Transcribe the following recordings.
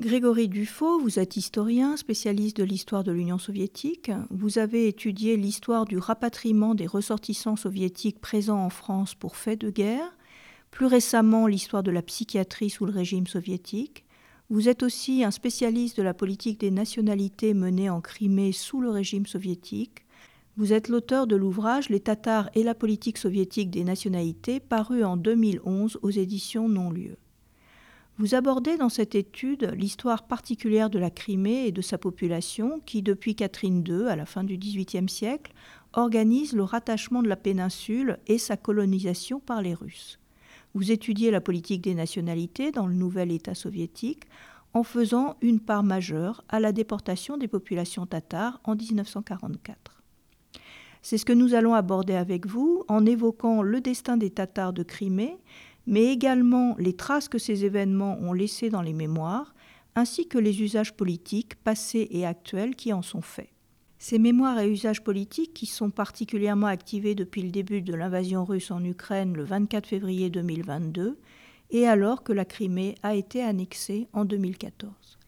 Grégory Dufaux, vous êtes historien, spécialiste de l'histoire de l'Union soviétique. Vous avez étudié l'histoire du rapatriement des ressortissants soviétiques présents en France pour fait de guerre, plus récemment l'histoire de la psychiatrie sous le régime soviétique. Vous êtes aussi un spécialiste de la politique des nationalités menée en Crimée sous le régime soviétique. Vous êtes l'auteur de l'ouvrage Les Tatars et la politique soviétique des nationalités, paru en 2011 aux éditions Non-Lieu. Vous abordez dans cette étude l'histoire particulière de la Crimée et de sa population qui, depuis Catherine II, à la fin du XVIIIe siècle, organise le rattachement de la péninsule et sa colonisation par les Russes. Vous étudiez la politique des nationalités dans le nouvel État soviétique en faisant une part majeure à la déportation des populations tatares en 1944. C'est ce que nous allons aborder avec vous en évoquant le destin des Tatars de Crimée mais également les traces que ces événements ont laissées dans les mémoires, ainsi que les usages politiques passés et actuels qui en sont faits. Ces mémoires et usages politiques, qui sont particulièrement activés depuis le début de l'invasion russe en Ukraine le 24 février 2022, et alors que la Crimée a été annexée en 2014.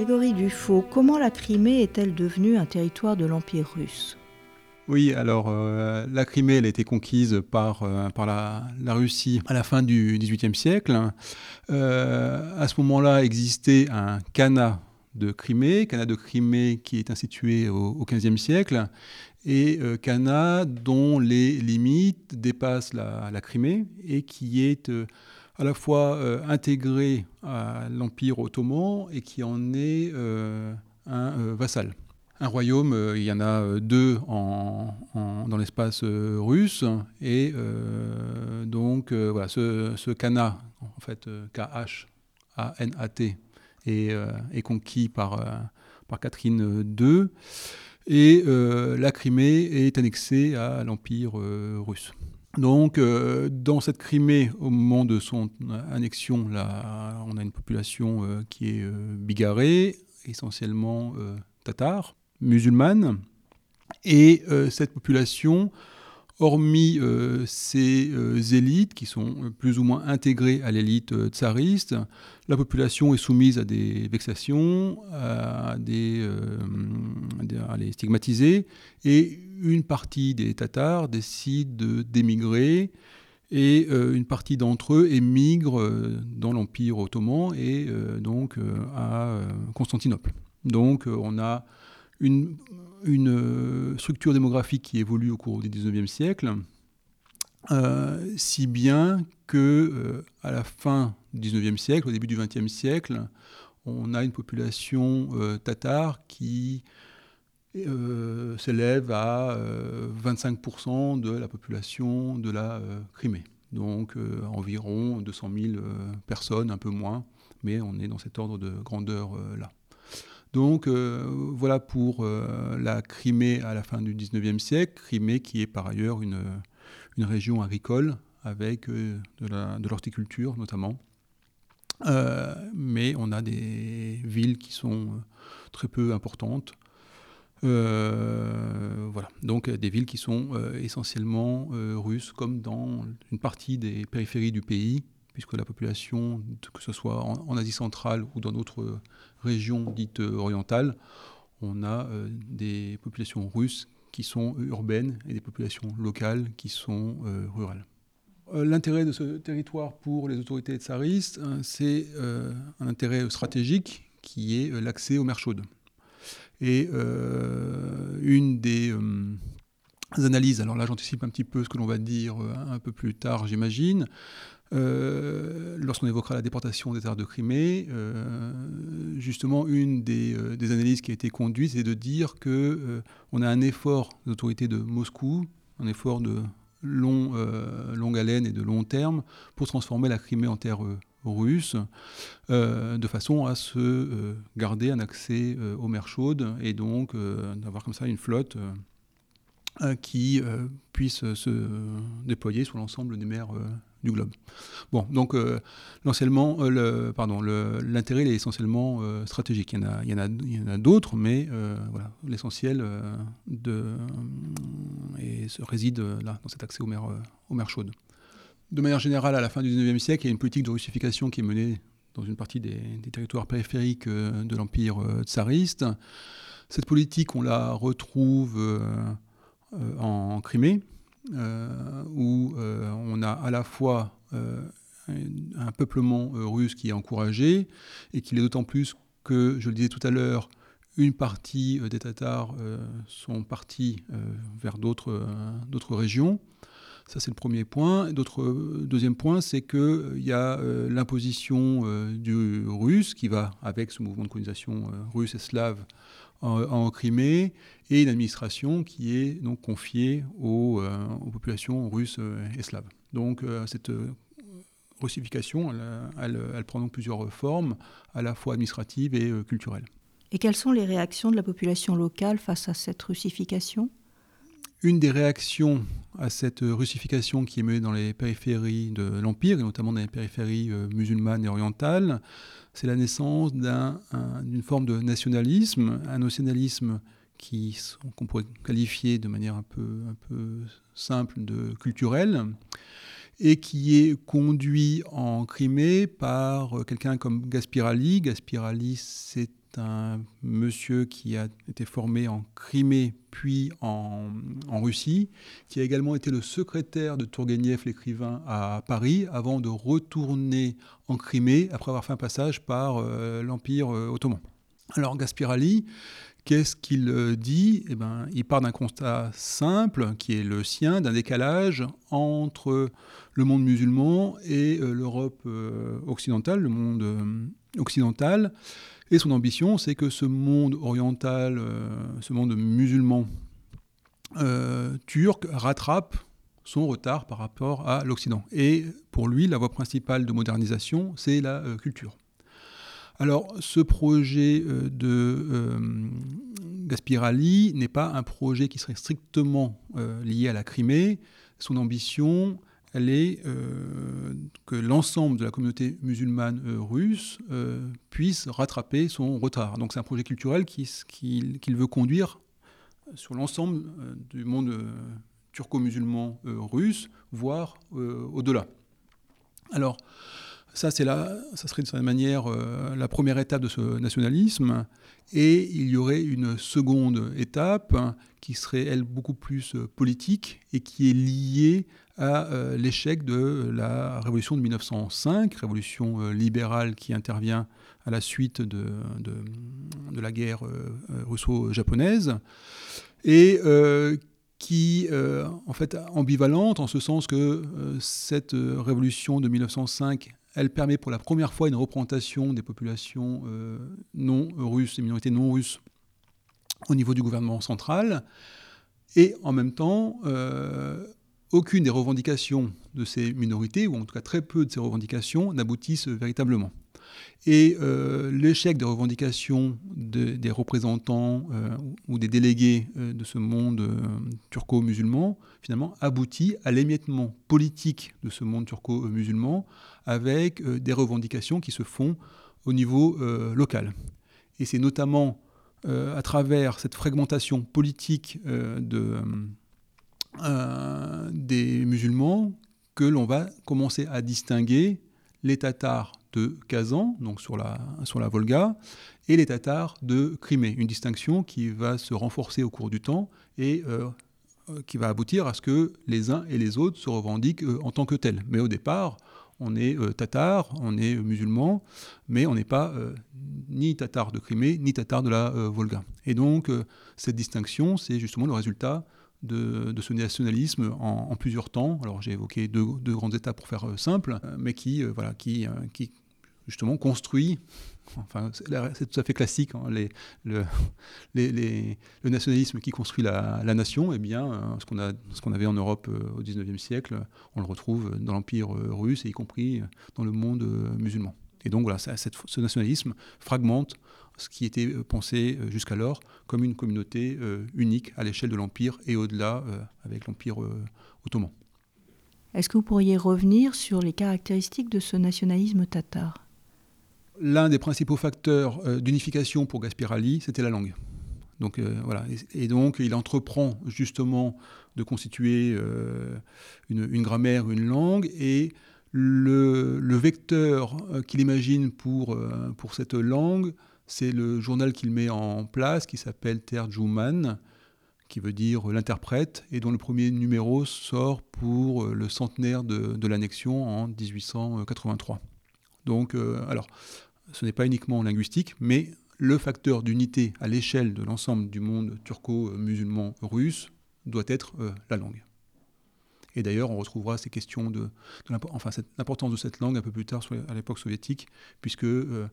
Grégory Dufaux, comment la Crimée est-elle devenue un territoire de l'Empire russe? Oui, alors euh, la Crimée, elle a été conquise par, euh, par la, Russie à la fin du XVIIIe siècle. Euh, à ce moment-là existait un Khanat de Crimée, Khanat de Crimée qui est institué au, XVe siècle, et Khanat dont les limites dépassent la, la Crimée et qui est à la fois euh, intégré à l'Empire ottoman et qui en est euh, un euh, vassal. Un royaume, il y en a deux dans l'espace russe, et donc voilà, ce, ce Khanat, en fait K-H-A-N-A-T, est, conquis par, par Catherine II, et la Crimée est annexée à l'Empire russe. Donc, euh, dans cette Crimée, au moment de son annexion, on a une population euh, qui est euh, bigarrée, essentiellement tatar, musulmane. Et cette population, hormis ces élites qui sont plus ou moins intégrées à l'élite tsariste, la population est soumise à des vexations, à, des, à les stigmatiser. Et une partie des Tatars décide d'émigrer et euh, une partie d'entre eux émigre euh, dans l'Empire ottoman et euh, donc à Constantinople. Donc on a une, structure démographique qui évolue au cours du XIXe siècle, si bien que à la fin du XIXe siècle, au début du XXe siècle, on a une population tatare qui euh, s'élève à 25% euh, de la population de la euh, Crimée. Donc environ 200 000 personnes, un peu moins, mais on est dans cet ordre de grandeur-là. Donc voilà pour la Crimée à la fin du 19e siècle, Crimée qui est par ailleurs une région agricole avec de l'horticulture notamment. Mais on a des villes qui sont très peu importantes, euh, voilà. Donc euh, des villes qui sont euh, essentiellement russes, comme dans une partie des périphéries du pays, puisque la population, que ce soit en, Asie centrale ou dans d'autres régions dites orientales, on a des populations russes qui sont urbaines et des populations locales qui sont rurales. L'intérêt de ce territoire pour les autorités tsaristes, hein, c'est un intérêt stratégique qui est l'accès aux mers chaudes. Et euh, une des euh, analyses, alors là j'anticipe un petit peu ce que l'on va dire euh, un peu plus tard, j'imagine, lorsqu'on évoquera la déportation des terres de Crimée, justement, une des, analyses qui a été conduite, c'est de dire que on a un effort des autorités de Moscou, un effort de long, longue haleine et de long terme pour transformer la Crimée en terre russes, euh, de façon à se euh, garder un accès euh, aux mers chaudes et donc d'avoir comme ça une flotte qui puisse se déployer sur l'ensemble des mers du globe. Bon, donc le, pardon, l'intérêt est essentiellement stratégique. Il y en a, d'autres, mais voilà, l'essentiel et réside là dans cet accès aux mers, chaudes. De manière générale, à la fin du 19e siècle, il y a une politique de russification qui est menée dans une partie des, territoires périphériques euh, de l'Empire euh, tsariste. Cette politique, on la retrouve euh, en Crimée, où on a à la fois un peuplement russe qui est encouragé, et qui l'est d'autant plus que, je le disais tout à l'heure, une partie des Tatars sont partis vers d'autres régions. Ça, c'est le premier point. deuxième point, c'est qu'il euh, y a euh, l'imposition euh, du russe qui va avec ce mouvement de colonisation russe et slave en, Crimée et une administration qui est donc confiée aux, populations russes et slaves. Donc cette russification, elle, elle, prend donc plusieurs formes, à la fois administratives et culturelles. Et quelles sont les réactions de la population locale face à cette russification? Une des réactions à cette russification qui est menée dans les périphéries de l'Empire, et notamment dans les périphéries euh, musulmanes et orientales, c'est la naissance d'une forme de nationalisme, un nationalisme qu'on pourrait qualifier de manière un peu, un peu simple de culturel, et qui est conduit en Crimée par quelqu'un comme Gaspirali. Gaspirali, c'est un monsieur qui a été formé en Crimée puis en, Russie, qui a également été le secrétaire de Tourguenieff, l'écrivain, à Paris, avant de retourner en Crimée après avoir fait un passage par euh, l'Empire euh, ottoman. Alors Gaspirali, qu'est-ce qu'il euh, dit? Eh ben, Il part d'un constat simple, qui est le sien, d'un décalage entre le monde musulman et l'Europe occidentale, le monde occidental. Et son ambition, c'est que ce monde oriental, euh, ce monde musulman euh, turc rattrape son retard par rapport à l'Occident. Et pour lui, la voie principale de modernisation, c'est la euh, culture. Alors, ce projet de Gaspirali n'est pas un projet qui serait strictement lié à la Crimée. Son ambition, elle est euh, que l'ensemble de la communauté musulmane euh, russe euh, puisse rattraper son retard. Donc c'est un projet culturel qu'il veut conduire sur l'ensemble du monde turco-musulman russe, voire au-delà. Alors, ça, c'est là, ça serait de certaine manière la première étape de ce nationalisme. Et il y aurait une seconde étape qui serait, elle, beaucoup plus politique et qui est liée à euh, l'échec de la révolution de 1905, révolution euh, libérale qui intervient à la suite de, de, la guerre euh, russo-japonaise, et qui, en fait, ambivalente en ce sens que cette révolution de 1905 elle permet pour la première fois une représentation des populations non russes, des minorités non russes, au niveau du gouvernement central. Et en même temps, aucune des revendications de ces minorités, ou en tout cas très peu de ces revendications, n'aboutissent véritablement. Et euh, l'échec des revendications des représentants euh, ou des délégués euh, de ce monde turco-musulman, finalement, aboutit à l'émiettement politique de ce monde turco-musulman avec des revendications qui se font au niveau local. Et c'est notamment à travers cette fragmentation politique de des musulmans que l'on va commencer à distinguer les Tatars de Kazan, donc sur la, sur la Volga, et les Tatars de Crimée. Une distinction qui va se renforcer au cours du temps et euh, euh, qui va aboutir à ce que les uns et les autres se revendiquent en tant que tels. Mais au départ, on est tatar, on est musulman, mais on n'est pas ni tatar de Crimée, ni tatar de la Volga. Et donc, cette distinction, c'est justement le résultat de, ce nationalisme en, plusieurs temps. Alors j'ai évoqué deux, grandes étapes pour faire euh, simple, euh, mais qui, euh, voilà, qui, qui justement construit, enfin c'est tout à fait classique, hein, le, nationalisme qui construit la, nation, eh bien ce qu'on avait en Europe au XIXe siècle, on le retrouve dans l'Empire russe, et y compris dans le monde musulman. Et donc voilà, ce nationalisme fragmente ce qui était pensé jusqu'alors comme une communauté unique à l'échelle de l'Empire et au-delà avec l'Empire ottoman. Est-ce que vous pourriez revenir sur les caractéristiques de ce nationalisme tatar? L'un des principaux facteurs d'unification pour Gaspirali, c'était la langue. Donc voilà, et, donc il entreprend justement de constituer une, grammaire, une langue, et le, vecteur euh, qu'il imagine pour, euh, pour cette langue, c'est le journal qu'il met en place qui s'appelle Terjuman, qui veut dire l'interprète, et dont le premier numéro sort pour euh, le centenaire de, l'annexion en 1883. Donc, alors, ce n'est pas uniquement linguistique, mais le facteur d'unité à l'échelle de l'ensemble du monde turco-musulman russe doit être la langue. Et d'ailleurs, on retrouvera ces questions de, enfin, l'importance de cette langue un peu plus tard à l'époque soviétique, puisque euh,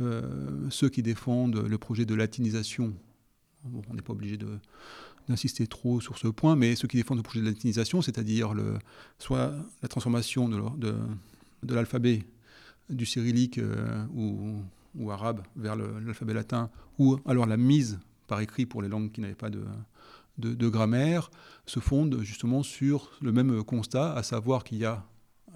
euh, ceux qui défendent le projet de latinisation, on n'est pas obligé d'insister trop sur ce point, mais ceux qui défendent le projet de latinisation, c'est-à-dire soit la transformation de, l'alphabet du cyrillique euh, ou, arabe vers l'alphabet latin, ou alors la mise par écrit pour les langues qui n'avaient pas de, grammaire se fonde justement sur le même constat, à savoir qu'il y a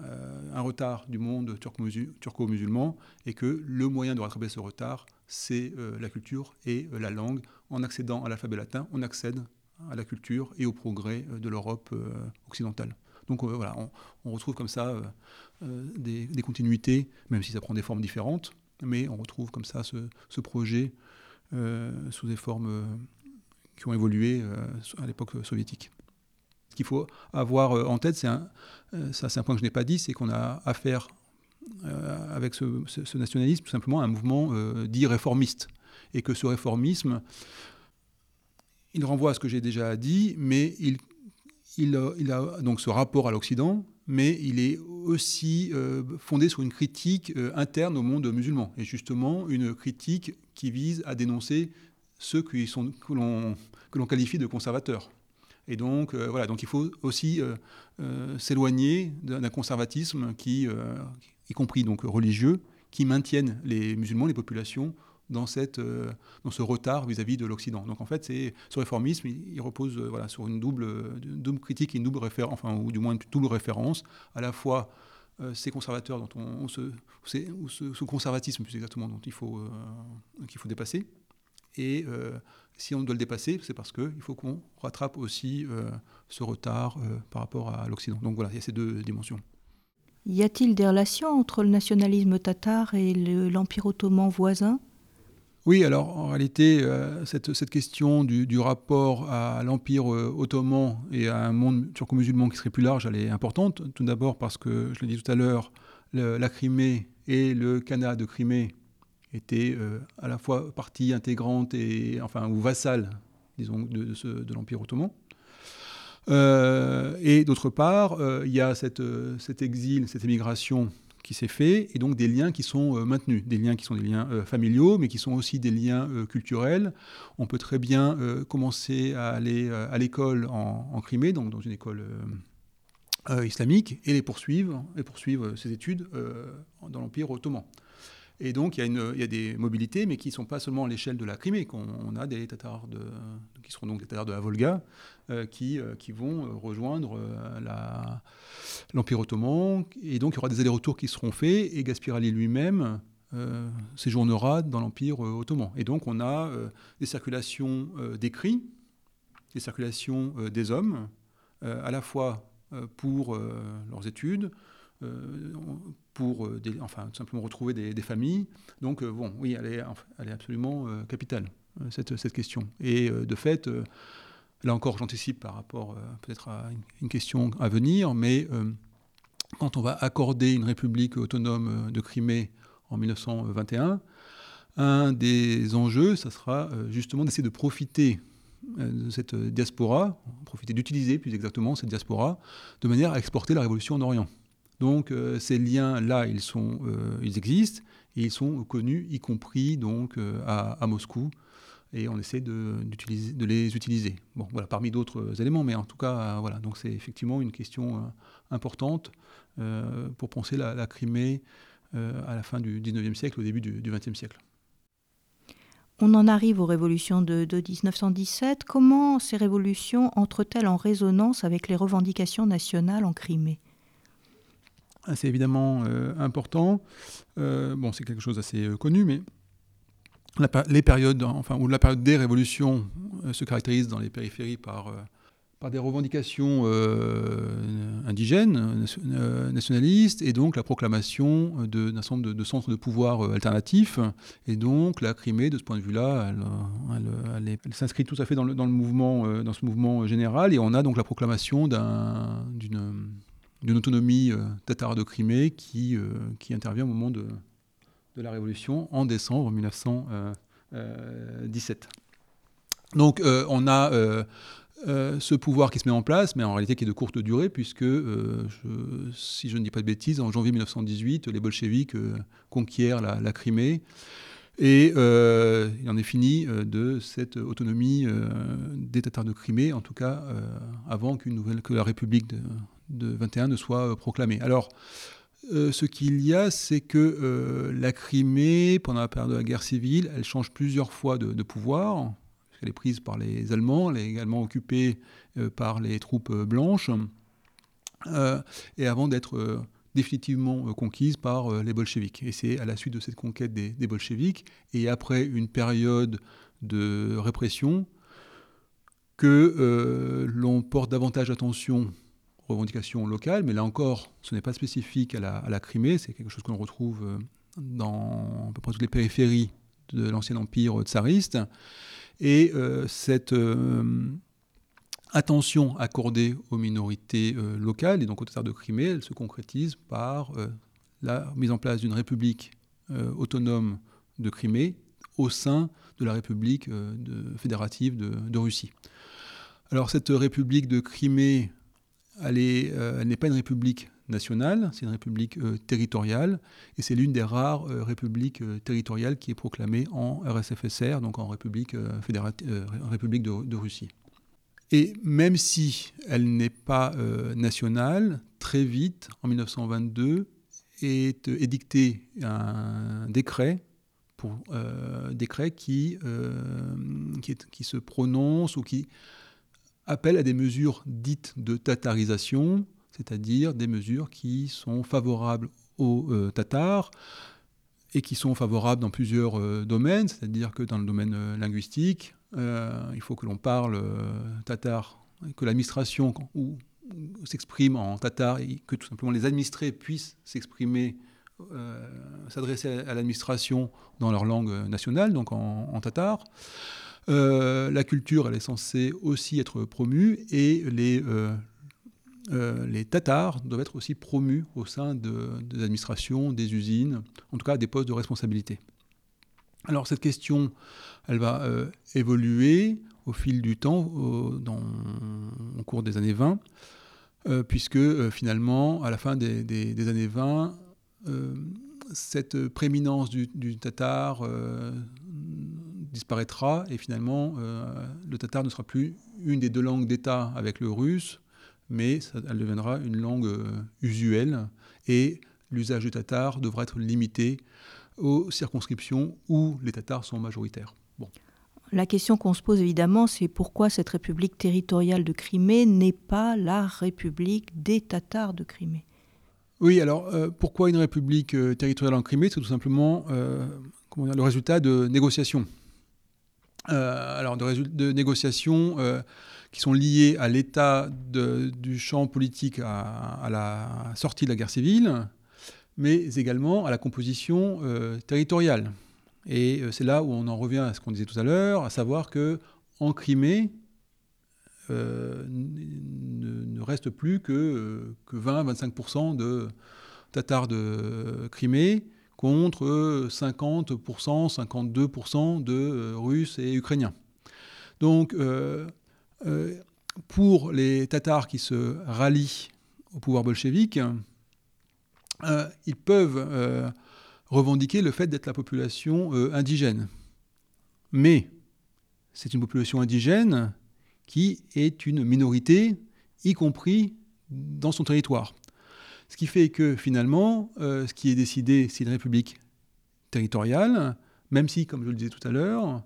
euh, un retard du monde turco-musulman et que le moyen de rattraper ce retard, c'est euh, la culture et la langue. En accédant à l'alphabet latin, on accède à la culture et au progrès de l'Europe occidentale. Donc voilà, on, retrouve comme ça des, continuités, même si ça prend des formes différentes, mais on retrouve comme ça ce, projet sous des formes qui ont évolué euh, à l'époque soviétique. Ce qu'il faut avoir euh, en tête, c'est un, euh, ça c'est un point que je n'ai pas dit, c'est qu'on a affaire avec ce, nationalisme tout simplement un mouvement dit réformiste. Et que ce réformisme, il renvoie à ce que j'ai déjà dit, mais il, il, a, donc ce rapport à l'Occident, mais il est aussi fondé sur une critique interne au monde musulman, et justement une critique qui vise à dénoncer ceux qui sont, que l'on qualifie de conservateurs. Et donc, euh, il faut aussi euh, euh, s'éloigner d'un conservatisme qui, y compris donc religieux, qui maintiennent les musulmans, les populations, dans, cette, dans ce retard vis-à-vis de l'Occident. Donc en fait, ce réformisme, il, repose voilà, sur une double, double critique une double référence, enfin, ou du moins une double référence, à la fois ces conservateurs dont on, se, ce, conservatisme plus exactement dont il faut, qu'il faut dépasser, et euh, si on doit le dépasser, c'est parce qu'il faut qu'on rattrape aussi euh, ce retard euh, par rapport à l'Occident. Donc voilà, il y a ces deux dimensions. Y a-t-il des relations entre le nationalisme tatar et l'Empire ottoman voisin? Oui, alors en réalité, cette, cette, question du, rapport à l'Empire ottoman et à un monde turco-musulman qui serait plus large, elle est importante. Tout d'abord parce que, je l'ai dit tout à l'heure, la Crimée et le Khanat de Crimée était euh, à la fois partie intégrante et enfin ou vassale, disons, de, de, l'Empire ottoman. Euh, et d'autre part, euh, il y a cette, cet exil, cette émigration s'est fait, et donc des liens qui sont maintenus, des liens qui sont des liens familiaux, mais qui sont aussi des liens culturels. On peut très bien commencer à aller à l'école en, en, Crimée, donc dans une école islamique, et les poursuivre, et poursuivre ses études dans l'Empire ottoman. Et donc, il y, a des mobilités, mais qui ne sont pas seulement à l'échelle de la Crimée. On, a des Tatars, de, qui seront donc des Tatars de la Volga, euh, qui, euh, qui vont euh, rejoindre l'Empire ottoman. Et donc, il y aura des allers-retours qui seront faits, et Gaspirali lui-même séjournera dans l'Empire ottoman. Et donc, on a des circulations d'écrits, des circulations des hommes, à la fois pour leurs études, pour euh, enfin, tout simplement retrouver des, familles. Donc, euh, bon, oui, elle est, absolument capitale, cette, question. Et de fait, là encore, j'anticipe par rapport peut-être à une, question à venir, mais quand on va accorder une république autonome de Crimée en 1921, un des enjeux, ça sera justement d'essayer de profiter de cette diaspora, profiter d'utiliser plus exactement cette diaspora, de manière à exporter la révolution en Orient. Donc euh, ces liens-là, euh, ils existent et ils sont connus, y compris donc euh, à, Moscou. Et on essaie de, les utiliser. Voilà, parmi d'autres éléments, mais en tout cas, voilà. Donc c'est effectivement une question importante pour penser la, Crimée à la fin du 19e siècle, au début du, 20e siècle. On en arrive aux révolutions de, 1917. Comment ces révolutions entrent-elles en résonance avec les revendications nationales en Crimée? C'est évidemment important. bon, c'est quelque chose d'assez connu, mais les périodes, enfin, où la période des révolutions se caractérise dans les périphéries par par des revendications euh, indigènes, euh, nationalistes, et donc la proclamation d'un nombre de, centres de pouvoir euh, alternatifs. Et donc la Crimée, de ce point de vue-là, elle, s'inscrit tout à fait dans, le, mouvement, dans ce mouvement général. Et on a donc la proclamation d'une autonomie tatare de Crimée qui, qui intervient au moment de, la Révolution en décembre 1917. Donc on a euh, ce pouvoir qui se met en place, mais en réalité qui est de courte durée, puisque, euh, si je ne dis pas de bêtises, en janvier 1918, les bolcheviks euh, conquièrent la, Crimée. Et il en est fini de cette autonomie des Tatars de Crimée, en tout cas avant qu'une nouvelle, que la République de, de 21 ne soit proclamée. Alors, ce qu'il y a, c'est que la Crimée, pendant la période de la guerre civile, elle change plusieurs fois de, pouvoir. Elle est prise par les Allemands, elle est également occupée euh, par les troupes euh, blanches, euh, et avant d'être définitivement conquise par les bolcheviks. Et c'est à la suite de cette conquête des, des bolcheviks, et après une période de répression, que l'on porte davantage attention revendications locales, mais là encore, ce n'est pas spécifique à la, Crimée, c'est quelque chose qu'on retrouve dans à peu près toutes les périphéries de l'ancien empire tsariste. Et euh, cette euh, attention accordée aux minorités euh, locales, et donc au Tatars de Crimée, elle se concrétise par la mise en place d'une république autonome de Crimée au sein de la République fédérative de, Russie. Alors cette République de Crimée, elle n'est pas une république nationale, c'est une république euh, territoriale, et c'est l'une des rares euh, républiques euh, territoriales qui est proclamée en RSFSR, donc en République, république de, Russie. Et même si elle n'est pas nationale, très vite, en 1922, est édicté un décret, pour, décret qui, qui, se prononce ou qui appelle à des mesures dites de tatarisation, c'est-à-dire des mesures qui sont favorables aux euh, Tatars et qui sont favorables dans plusieurs euh, domaines, c'est-à-dire que dans le domaine euh, linguistique, il faut que l'on parle tatar, que l'administration s'exprime en tatar et que tout simplement les administrés puissent s'exprimer, s'adresser à, l'administration dans leur langue nationale, donc en, tatar. La culture, elle est censée aussi être promue et les, euh, les Tatars doivent être aussi promus au sein des administrations, des usines, en tout cas des postes de responsabilité. Alors cette question, elle va euh, évoluer au fil du temps, au, cours des années 20, euh, puisque finalement, à la fin des, années 20, cette prééminence du tatar disparaîtra et finalement le tatar ne sera plus une des deux langues d'État avec le russe, mais elle deviendra une langue euh, usuelle et l'usage du tatar devra être limité aux circonscriptions où les tatars sont majoritaires. Bon. La question qu'on se pose évidemment, c'est pourquoi cette République territoriale de Crimée n'est pas la République des Tatars de Crimée? Oui, alors euh, pourquoi une République euh, territoriale en Crimée? C'est tout simplement le résultat de négociations. Alors de, négociations qui sont liés à l'état du champ politique à, la sortie de la guerre civile, mais également à la composition euh, territoriale. Et euh, c'est là où on en revient à ce qu'on disait tout à l'heure, à savoir que en Crimée, euh, ne, reste plus que, que 20-25% de Tatars de Crimée contre 50%, 52% de Russes et Ukrainiens. Donc, euh, pour les Tatars qui se rallient au pouvoir bolchevique, euh, ils peuvent euh, revendiquer le fait d'être la population indigène. Mais c'est une population indigène qui est une minorité, y compris dans son territoire. Ce qui fait que finalement, ce qui est décidé, c'est une république territoriale, même si, comme je le disais tout à l'heure,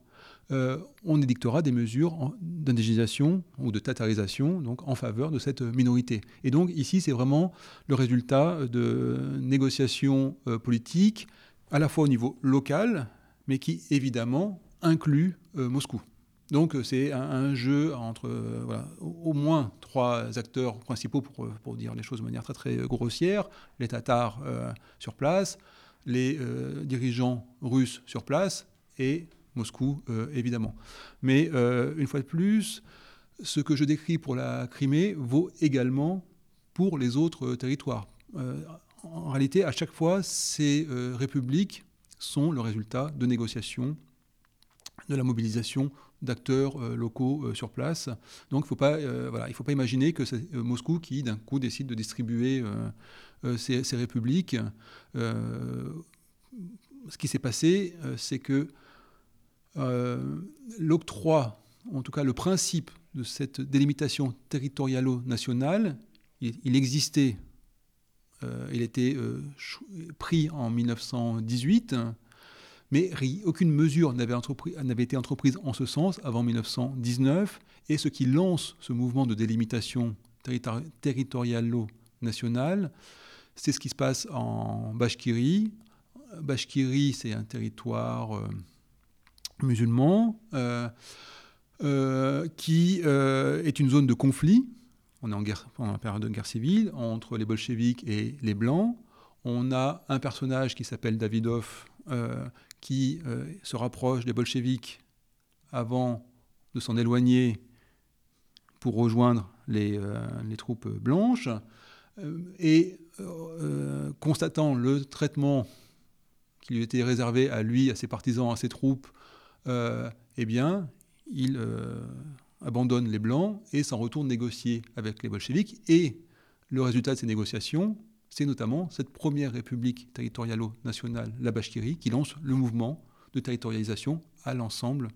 euh, on édictera des mesures d'indigénisation ou de tatarisation donc, en faveur de cette minorité. Et donc ici, c'est vraiment le résultat de négociations euh, politiques, à la fois au niveau local, mais qui évidemment inclut euh, Moscou. Donc c'est un, jeu entre au moins trois acteurs principaux, pour, pour, dire les choses de manière très très grossière, les Tatars sur place, les dirigeants russes sur place et Moscou, euh, évidemment. Mais euh, une fois de plus, ce que je décris pour la Crimée vaut également pour les autres territoires. Euh, en réalité, à chaque fois, ces républiques sont le résultat de négociations, de la mobilisation d'acteurs locaux sur place. Donc il ne faut, pas, voilà, faut pas imaginer que c'est Moscou qui, d'un coup, décide de distribuer ces, républiques. ce qui s'est passé, c'est que euh, l'octroi, en tout cas le principe de cette délimitation territorialo-nationale, il, existait, euh, il était euh, pris en 1918, mais aucune mesure n'avait été entreprise en ce sens avant 1919, et ce qui lance ce mouvement de délimitation territorialo-nationale, c'est ce qui se passe en Bashkiri. Bashkiri, c'est un territoire musulmans, euh, euh, qui euh, est une zone de conflit. On est en guerre, pendant la période de guerre civile entre les bolcheviks et les blancs. On a un personnage qui s'appelle Davidov, qui se rapproche des bolcheviks avant de s'en éloigner pour rejoindre les, les troupes blanches. et constatant le traitement qui lui était réservé à lui, à ses partisans, à ses troupes, euh, eh bien, il euh, abandonne les Blancs et s'en retourne négocier avec les bolcheviks. Et le résultat de ces négociations, c'est notamment cette première république territorialo-nationale, la Bashkirie, qui lance le mouvement de territorialisation à l'ensemble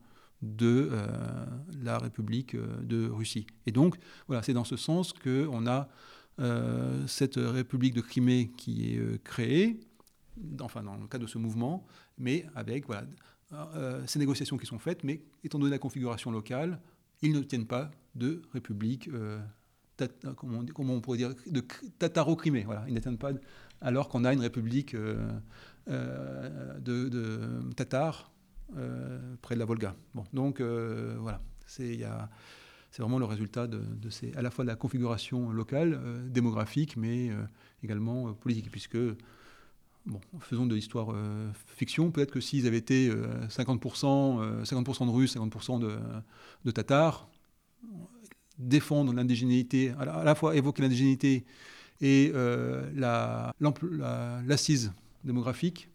de euh, la République de Russie. Et donc, voilà, c'est dans ce sens qu'on a cette République de Crimée qui est créée, enfin dans le cadre de ce mouvement, mais avec voilà, euh, ces négociations qui sont faites, mais étant donné la configuration locale, ils ne tiennent pas de république, euh, comment, on, pourrait dire, de tataro-crimée. Voilà, ils n'atteignent pas, alors qu'on a une république euh, de, de tatars près de la Volga. Bon, donc voilà, c'est vraiment le résultat de, ces, à la fois de la configuration locale, démographique, mais également politique, puisque bon, faisons de l'histoire euh, fiction, peut-être que s'ils avaient été 50%, 50 de Russes, 50% de, de, Tatars, défendre l'indigénité, à, la fois évoquer l'indigénité et euh, l'assise démographique,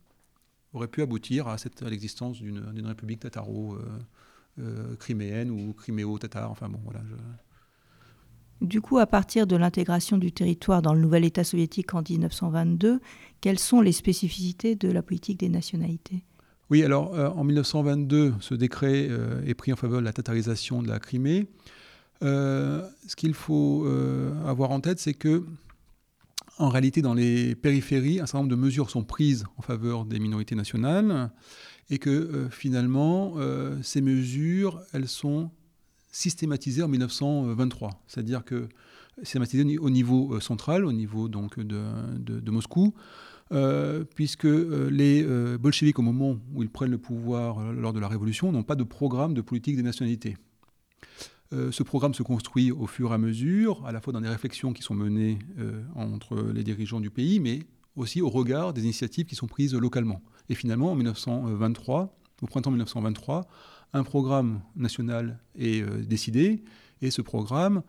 aurait pu aboutir à, cette, à l'existence d'une république tataro-criméenne euh, ou criméo-tatar. Enfin bon, voilà. Je, du coup, à partir de l'intégration du territoire dans le nouvel État soviétique en 1922, quelles sont les spécificités de la politique des nationalités? Oui, alors euh, en 1922, ce décret euh, est pris en faveur de la tatarisation de la Crimée. Euh, ce qu'il faut avoir en tête, c'est que en réalité, dans les périphéries, un certain nombre de mesures sont prises en faveur des minorités nationales et que finalement, ces mesures, elles sont systématisé en 1923. C'est-à-dire que systématisé au niveau euh, central, au niveau donc de, Moscou, euh, puisque euh, les bolcheviks, au moment où ils prennent le pouvoir lors de la Révolution, n'ont pas de programme de politique des nationalités. Ce programme se construit au fur et à mesure, à la fois dans des réflexions qui sont menées entre les dirigeants du pays, mais aussi au regard des initiatives qui sont prises localement. Et finalement, en 1923, au printemps 1923, un programme national est euh, décidé et ce programme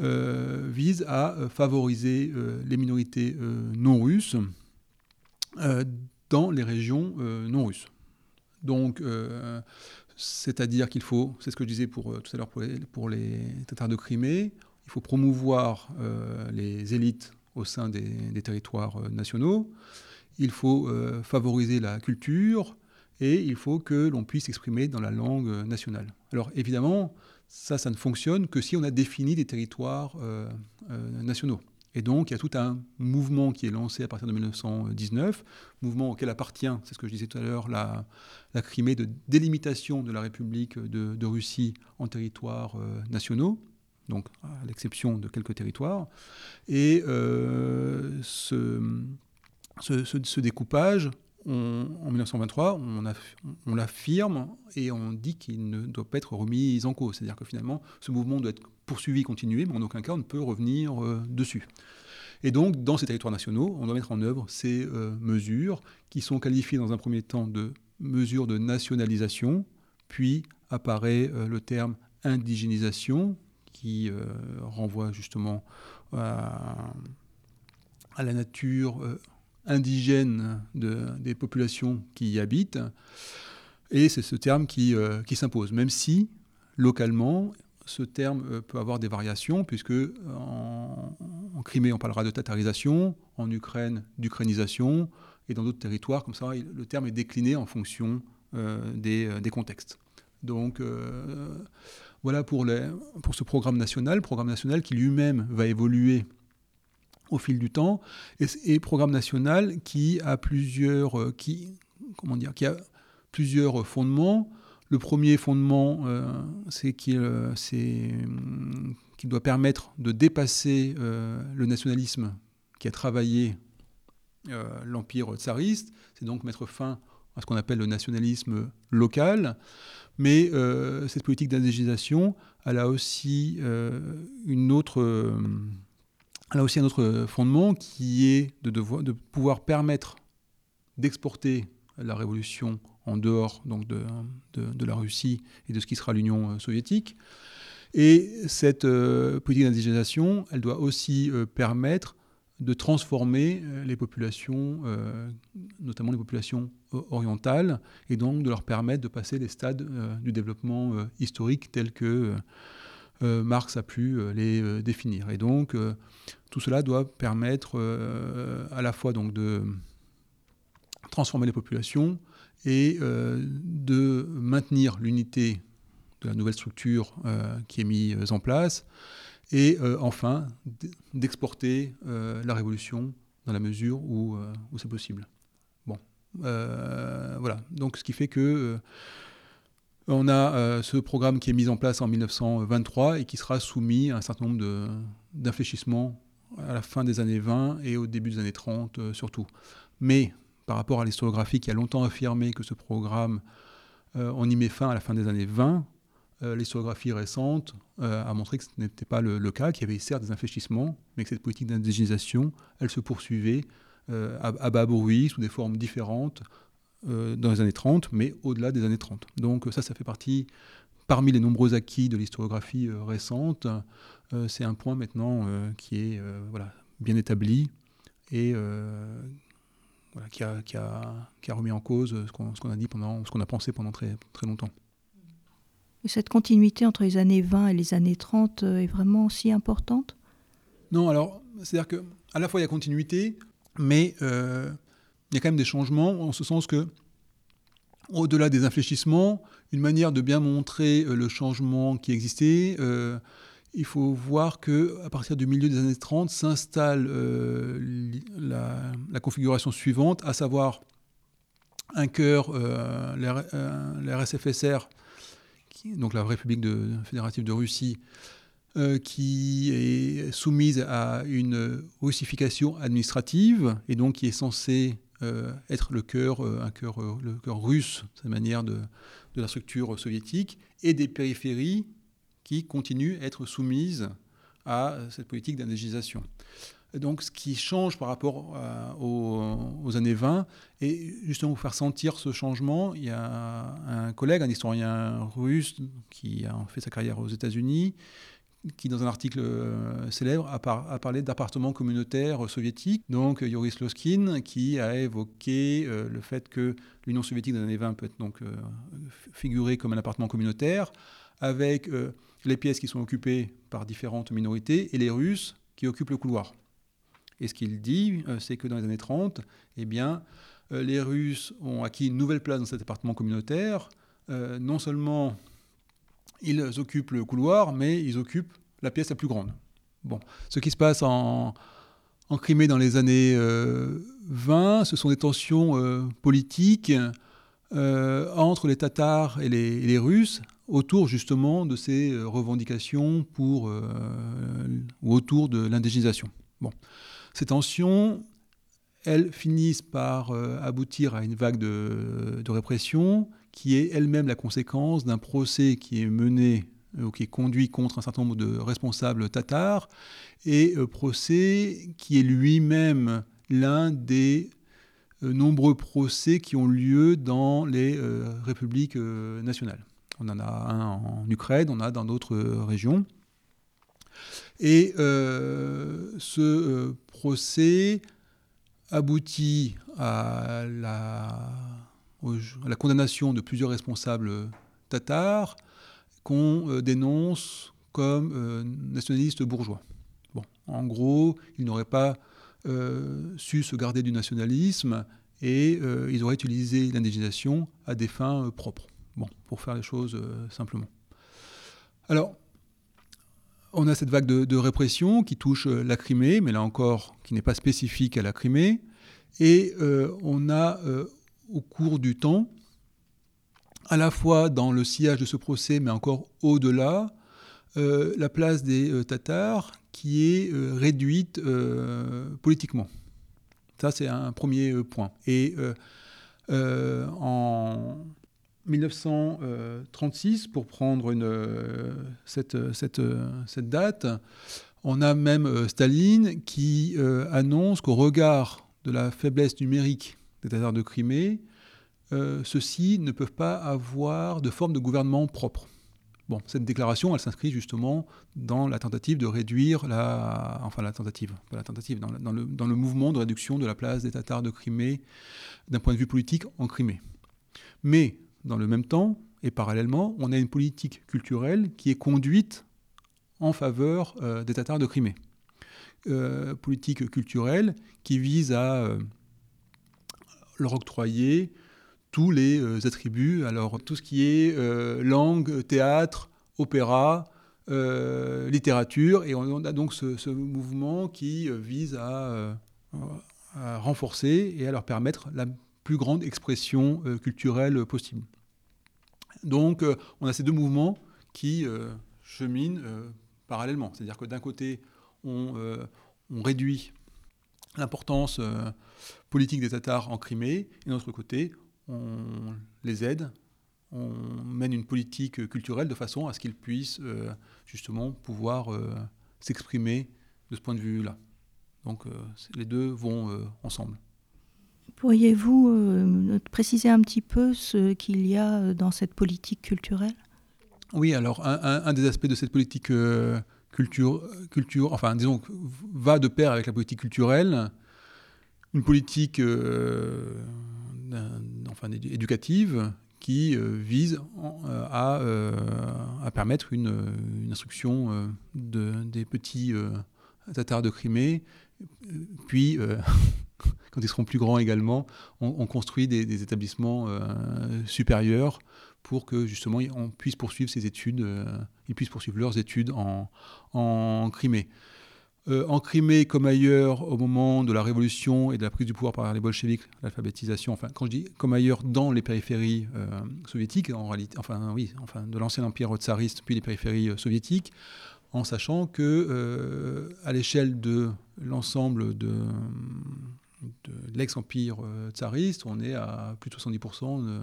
euh, vise à euh, favoriser les minorités non russes dans les régions non russes. Donc, c'est-à-dire qu'il faut, c'est ce que je disais pour, tout à l'heure pour les, Tatars de Crimée, il faut promouvoir les élites au sein des, territoires nationaux, il faut favoriser la culture, et il faut que l'on puisse s'exprimer dans la langue euh, nationale. Alors évidemment, ça, ne fonctionne que si on a défini des territoires euh, euh, nationaux. Et donc, il y a tout un mouvement qui est lancé à partir de 1919, mouvement auquel appartient, c'est ce que je disais tout à l'heure, la, Crimée de délimitation de la République de, Russie en territoires euh, nationaux, donc à l'exception de quelques territoires. Et euh, ce, découpage, en 1923, on, l'affirme et on dit qu'il ne doit pas être remis en cause. C'est-à-dire que finalement, ce mouvement doit être poursuivi, continué, mais en aucun cas on ne peut revenir euh, dessus. Et donc, dans ces territoires nationaux, on doit mettre en œuvre ces euh, mesures qui sont qualifiées dans un premier temps de mesures de nationalisation, puis apparaît euh, le terme indigénisation, qui renvoie justement à la nature indigène de, des populations qui y habitent. Et c'est ce terme qui, qui s'impose, même si localement, ce terme euh, peut avoir des variations, puisque en, Crimée, on parlera de tatarisation, en Ukraine, d'ukrainisation, et dans d'autres territoires, comme ça, le terme est décliné en fonction euh, euh, des, contextes. Donc, voilà pour, les, pour ce programme national, programme national qui lui-même va évoluer au fil du temps, et, programme national qui a plusieurs, qui, comment dire, qui a plusieurs fondements. Le premier fondement, euh, c'est qu'il euh, doit permettre de dépasser euh, le nationalisme qui a travaillé l'empire tsariste, c'est donc mettre fin à ce qu'on appelle le nationalisme local. Mais cette politique d'indigénisation, elle a aussi une autre, a aussi un autre fondement qui est de, pouvoir permettre d'exporter la révolution en dehors donc de, la Russie et de ce qui sera l'Union euh, soviétique. Et cette euh, politique d'indigénisation, elle doit aussi euh, permettre de transformer les populations, notamment les populations orientales, et donc de leur permettre de passer les stades du développement historique tels que Marx a pu les définir. Et donc tout cela doit permettre à la fois donc de transformer les populations, et euh, de maintenir l'unité de la nouvelle structure euh, qui est mise en place, et euh, enfin d'exporter la révolution dans la mesure où, où c'est possible. Bon, voilà. Donc, ce qui fait que on a ce programme qui est mis en place en 1923 et qui sera soumis à un certain nombre d'infléchissements à la fin des années 20 et au début des années 30 surtout. Mais par rapport à l'historiographie qui a longtemps affirmé que ce programme, euh, on y met fin à la fin des années 20, euh, l'historiographie récente euh, a montré que ce n'était pas le, cas, qu'il y avait certes des infléchissements, mais que cette politique d'indigénisation, elle se poursuivait à, bas bruit, sous des formes différentes, dans les années 30, mais au-delà des années 30. Donc ça, ça fait partie, parmi les nombreux acquis de l'historiographie récente, c'est un point maintenant qui est voilà, bien établi et qui, a, qui, a, qui, a, remis en cause ce qu'on a dit pendant, ce qu'on a pensé pendant très, très longtemps. Et cette continuité entre les années 20 et les années 30 euh, est vraiment si importante? Non, alors, c'est-à-dire qu'à la fois il y a continuité, mais euh, il y a quand même des changements, en ce sens que, au-delà des infléchissements, une manière de bien montrer euh, le changement qui existait, il faut voir que à partir du milieu des années 30 s'installe euh, la, configuration suivante, à savoir un cœur, euh, l'RSFSR, euh, donc la République fédérative de Russie, qui est soumise à une russification administrative et donc qui est censé être le cœur, un cœur, le cœur russe, manière de, de la structure soviétique, et des périphéries qui continuent à être soumises à cette politique d'indigénisation. Donc, ce qui change par rapport euh, aux, années 20, et justement pour faire sentir ce changement, il y a un collègue, un historien russe qui a fait sa carrière aux États-Unis, qui, dans un article euh, célèbre, a, parlé d'appartements communautaires soviétiques. Donc, Yoris Loskin, qui a évoqué euh, le fait que l'Union soviétique des années 20 peut être donc figurée comme un appartement communautaire, avec les pièces qui sont occupées par différentes minorités et les Russes qui occupent le couloir. Et ce qu'il dit, euh, c'est que dans les années 30, eh bien, euh, les Russes ont acquis une nouvelle place dans cet appartement communautaire. Euh, non seulement ils occupent le couloir, mais ils occupent la pièce la plus grande. Bon, ce qui se passe en, Crimée dans les années 20, ce sont des tensions politiques entre les Tatars et les, Russes autour justement de ces revendications pour, ou autour de l'indégénisation. Bon. Ces tensions, elles finissent par aboutir à une vague de, répression qui est elle-même la conséquence d'un procès qui est mené ou qui est conduit contre un certain nombre de responsables tatars, et euh, procès qui est lui-même l'un des euh, nombreux procès qui ont lieu dans les euh, républiques nationales. On en a un en Ukraine, on en a dans d'autres régions. Et ce procès aboutit à la, condamnation de plusieurs responsables tatars qu'on dénonce comme nationalistes bourgeois. En gros, ils n'auraient pas euh, su se garder du nationalisme et euh, ils auraient utilisé l'indigénisation à des fins euh, propres. Bon, pour faire les choses simplement. Alors, on a cette vague de, répression qui touche la Crimée, mais là encore, qui n'est pas spécifique à la Crimée. Et on a, au cours du temps, à la fois dans le sillage de ce procès, mais encore au-delà, la place des Tatars qui est euh, réduite euh, politiquement. Ça, c'est un premier euh, point. Et en 1936, pour prendre une, cette, cette, date, on a même Staline qui annonce qu'au regard de la faiblesse numérique des Tatars de Crimée, ceux-ci ne peuvent pas avoir de forme de gouvernement propre. Bon, cette déclaration, elle s'inscrit justement dans la tentative de réduire la, enfin la tentative, la tentative, dans, le, dans, le, mouvement de réduction de la place des Tatars de Crimée d'un point de vue politique en Crimée. Mais dans le même temps et parallèlement, on a une politique culturelle qui est conduite en faveur euh, des Tatars de Crimée. Euh, politique culturelle qui vise à euh, leur octroyer tous les attributs. Alors tout ce qui est langue, théâtre, opéra, littérature, et on, a donc ce, mouvement qui vise à, renforcer et à leur permettre la plus grande expression culturelle possible. Donc on a ces deux mouvements qui cheminent parallèlement. C'est-à-dire que d'un côté, on, réduit l'importance politique des Tatars en Crimée, et de l'autre côté, on les aide, on mène une politique culturelle de façon à ce qu'ils puissent euh, justement pouvoir euh, s'exprimer de ce point de vue-là. Donc euh, les deux vont ensemble. Pourriez-vous préciser un petit peu ce qu'il y a dans cette politique culturelle? Oui, alors un, des aspects de cette politique culture, culture, enfin disons, va de pair avec la politique culturelle. Une politique enfin, éducative qui euh, vise euh, à, euh, à, permettre une, instruction de, des petits Tatars de Crimée. Puis, quand ils seront plus grands également, on, construit des, établissements supérieurs pour que justement on puisse poursuivre ces études, ils puissent poursuivre leurs études en, en Crimée. Euh, en Crimée comme ailleurs, au moment de la révolution et de la prise du pouvoir par les bolcheviks, l'alphabétisation, enfin, quand je dis comme ailleurs, dans les périphéries euh, soviétiques, en réalité, enfin, oui, enfin, de l'ancien empire tsariste, puis les périphéries euh, soviétiques, en sachant que, à l'échelle de l'ensemble de, l'ex-empire tsariste, on est à plus de 70%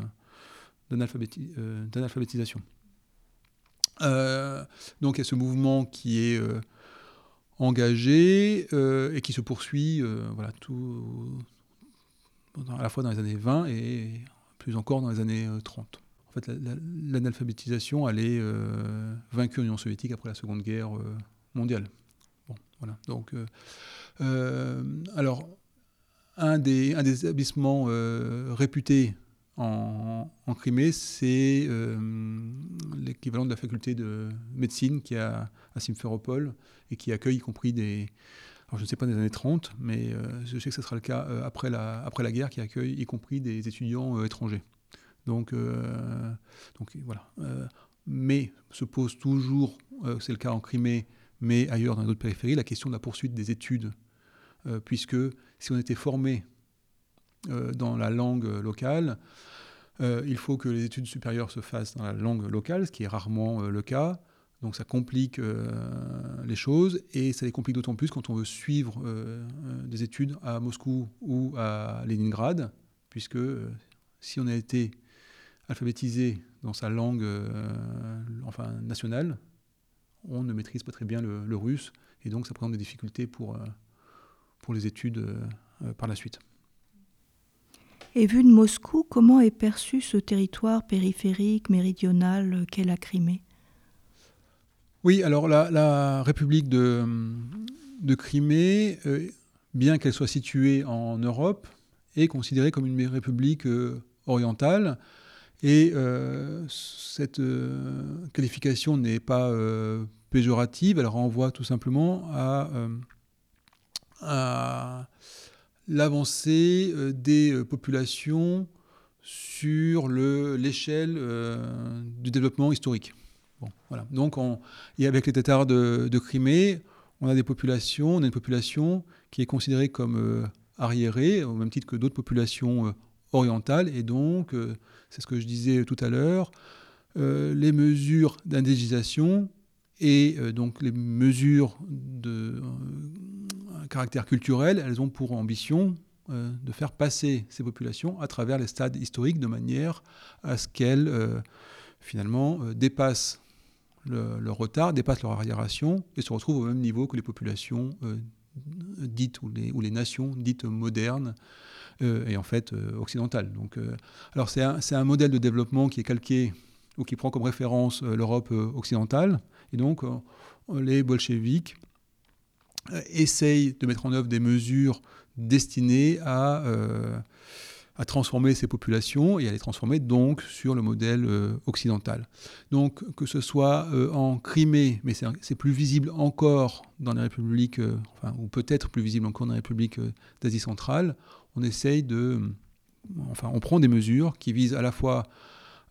d'analphabétisation. donc il y a ce mouvement qui est engagé euh, et qui se poursuit euh, voilà, à la fois dans les années 20 et plus encore dans les années 30. Euh, en fait, l'analphabétisation, elle est vaincue en Union soviétique après la Seconde Guerre mondiale. Bon, voilà. Donc, alors, un des, établissements réputés en, Crimée, c'est l'équivalent de la faculté de médecine qui a à Simferopol et qui accueille y compris des... Alors je ne sais pas des années 30, mais euh, je sais que ce sera le cas euh, après, la, guerre, qui accueille y compris des étudiants euh, étrangers. Donc, donc voilà. mais se pose toujours, c'est le cas en Crimée, mais ailleurs dans d'autres périphéries, la question de la poursuite des études puisque si on était formé dans la langue locale, il faut que les études supérieures se fassent dans la langue locale, ce qui est rarement le cas. Donc ça complique les choses et ça les complique d'autant plus quand on veut suivre des études à Moscou ou à Leningrad, puisque si on a été alphabétisé dans sa langue enfin, nationale, on ne maîtrise pas très bien le, russe, et donc ça présente des difficultés pour, euh, pour les études euh, euh, par la suite. Et vu de Moscou, comment est perçu ce territoire périphérique, méridional qu'est la Crimée? Oui, alors la, République de, de Crimée, bien qu'elle soit située en Europe, est considérée comme une république orientale. Et euh, cette euh, qualification n'est pas euh, péjorative, elle renvoie tout simplement à, l'avancée des populations sur l'échelle du développement historique. Et avec les Tatars de, Crimée, on a des populations, on a une population qui est considérée comme arriérée, au même titre que d'autres populations orientales, et donc c'est ce que je disais tout à l'heure, euh, les mesures d'indégénisation et euh, donc les mesures de euh, caractère culturel, elles ont pour ambition de faire passer ces populations à travers les stades historiques de manière à ce qu'elles finalement dépassent leur retard, dépassent leur arriération et se retrouvent au même niveau que les populations dites ou les, nations dites modernes euh, et en fait euh, occidentale. Donc, euh, alors c'est un, un, modèle de développement qui est calqué ou qui prend comme référence l'Europe occidentale. Et donc les bolcheviks essayent de mettre en œuvre des mesures destinées à, à, transformer ces populations et à les transformer donc sur le modèle occidental. Donc que ce soit en Crimée, mais c'est plus visible encore dans les républiques, ou peut-être plus visible encore dans les républiques d'Asie centrale, on essaye de... Enfin, on prend des mesures qui visent à la fois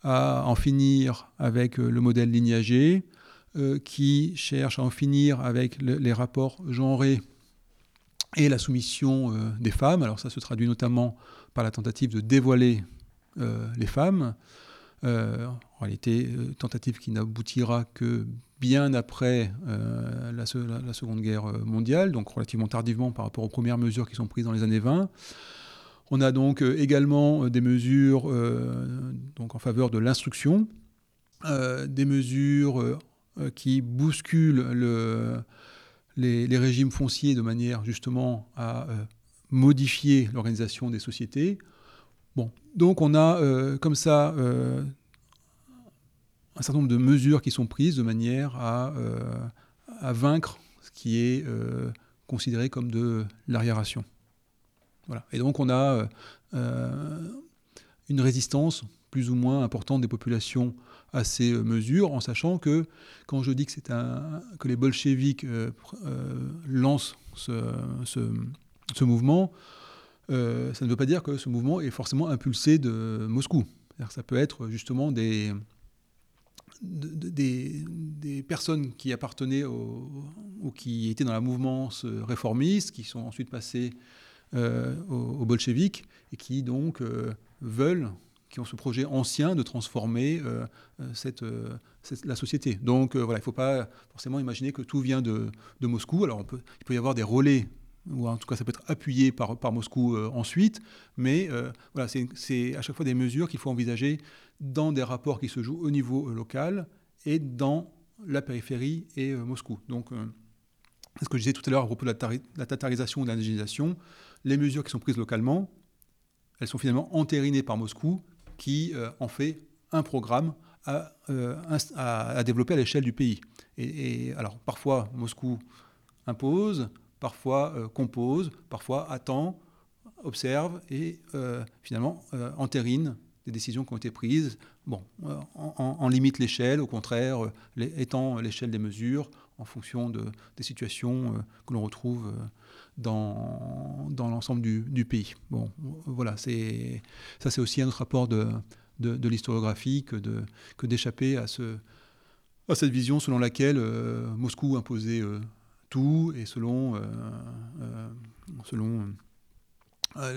à en finir avec euh, le modèle lignagé, euh, qui cherche à en finir avec les rapports genrés et la soumission euh, des femmes. Alors ça se traduit notamment par la tentative de dévoiler les femmes. en réalité, tentative qui n'aboutira que bien après la, la, Seconde Guerre mondiale, donc relativement tardivement par rapport aux premières mesures qui sont prises dans les années 20. On a donc euh, également euh, des mesures euh, donc en faveur de l'instruction, des mesures qui bousculent les, régimes fonciers de manière justement à modifier l'organisation des sociétés. Bon, donc on a comme ça un certain nombre de mesures qui sont prises de manière à, à vaincre ce qui est considéré comme de l'arriération. Et donc on a euh, euh, une résistance plus ou moins importante des populations à ces euh, mesures, en sachant que quand je dis que, un, que les bolcheviks lancent ce, mouvement, ça ne veut pas dire que ce mouvement est forcément impulsé de Moscou. Ça peut être justement des, des, personnes qui appartenaient ou qui étaient dans la mouvance réformiste, qui sont ensuite passées euh, aux, bolcheviks et qui donc euh, veulent, qui ont ce projet ancien de transformer euh, cette, la société. Donc voilà, il ne faut pas forcément imaginer que tout vient de, Moscou. Alors il peut y avoir des relais ou en tout cas ça peut être appuyé par, Moscou ensuite, mais voilà, c'est à chaque fois des mesures qu'il faut envisager dans des rapports qui se jouent au niveau local et dans la périphérie et Moscou. Donc, ce que je disais tout à l'heure à propos de la, la tatarisation ou de l'indégénisation, les mesures qui sont prises localement, elles sont finalement entérinées par Moscou, qui euh, en fait un programme euh, à, développer à l'échelle du pays. Et, alors parfois Moscou impose, parfois euh, compose, parfois attend, observe et finalement entérine des décisions qui ont été prises. Bon, en, limite l'échelle, au contraire, étend l'échelle des mesures en fonction de, des situations que l'on retrouve dans, l'ensemble du, pays. Bon, voilà, ça c'est aussi un autre rapport de, l'historiographie que, d'échapper à, ce, à cette vision selon laquelle euh, Moscou imposait euh, tout et selon, selon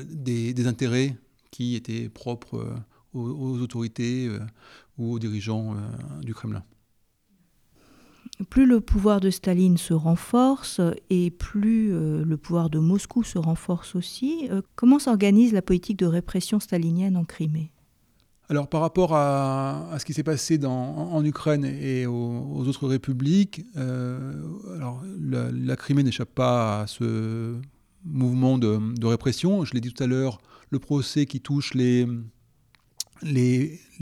des, intérêts qui étaient propres aux, autorités ou aux dirigeants du Kremlin. Plus le pouvoir de Staline se renforce et plus le pouvoir de Moscou se renforce aussi, comment s'organise la politique de répression stalinienne en Crimée? Alors par rapport à, ce qui s'est passé en, Ukraine et aux, autres républiques, euh, la, Crimée n'échappe pas à ce mouvement de, répression. Je l'ai dit tout à l'heure, le procès qui touche les,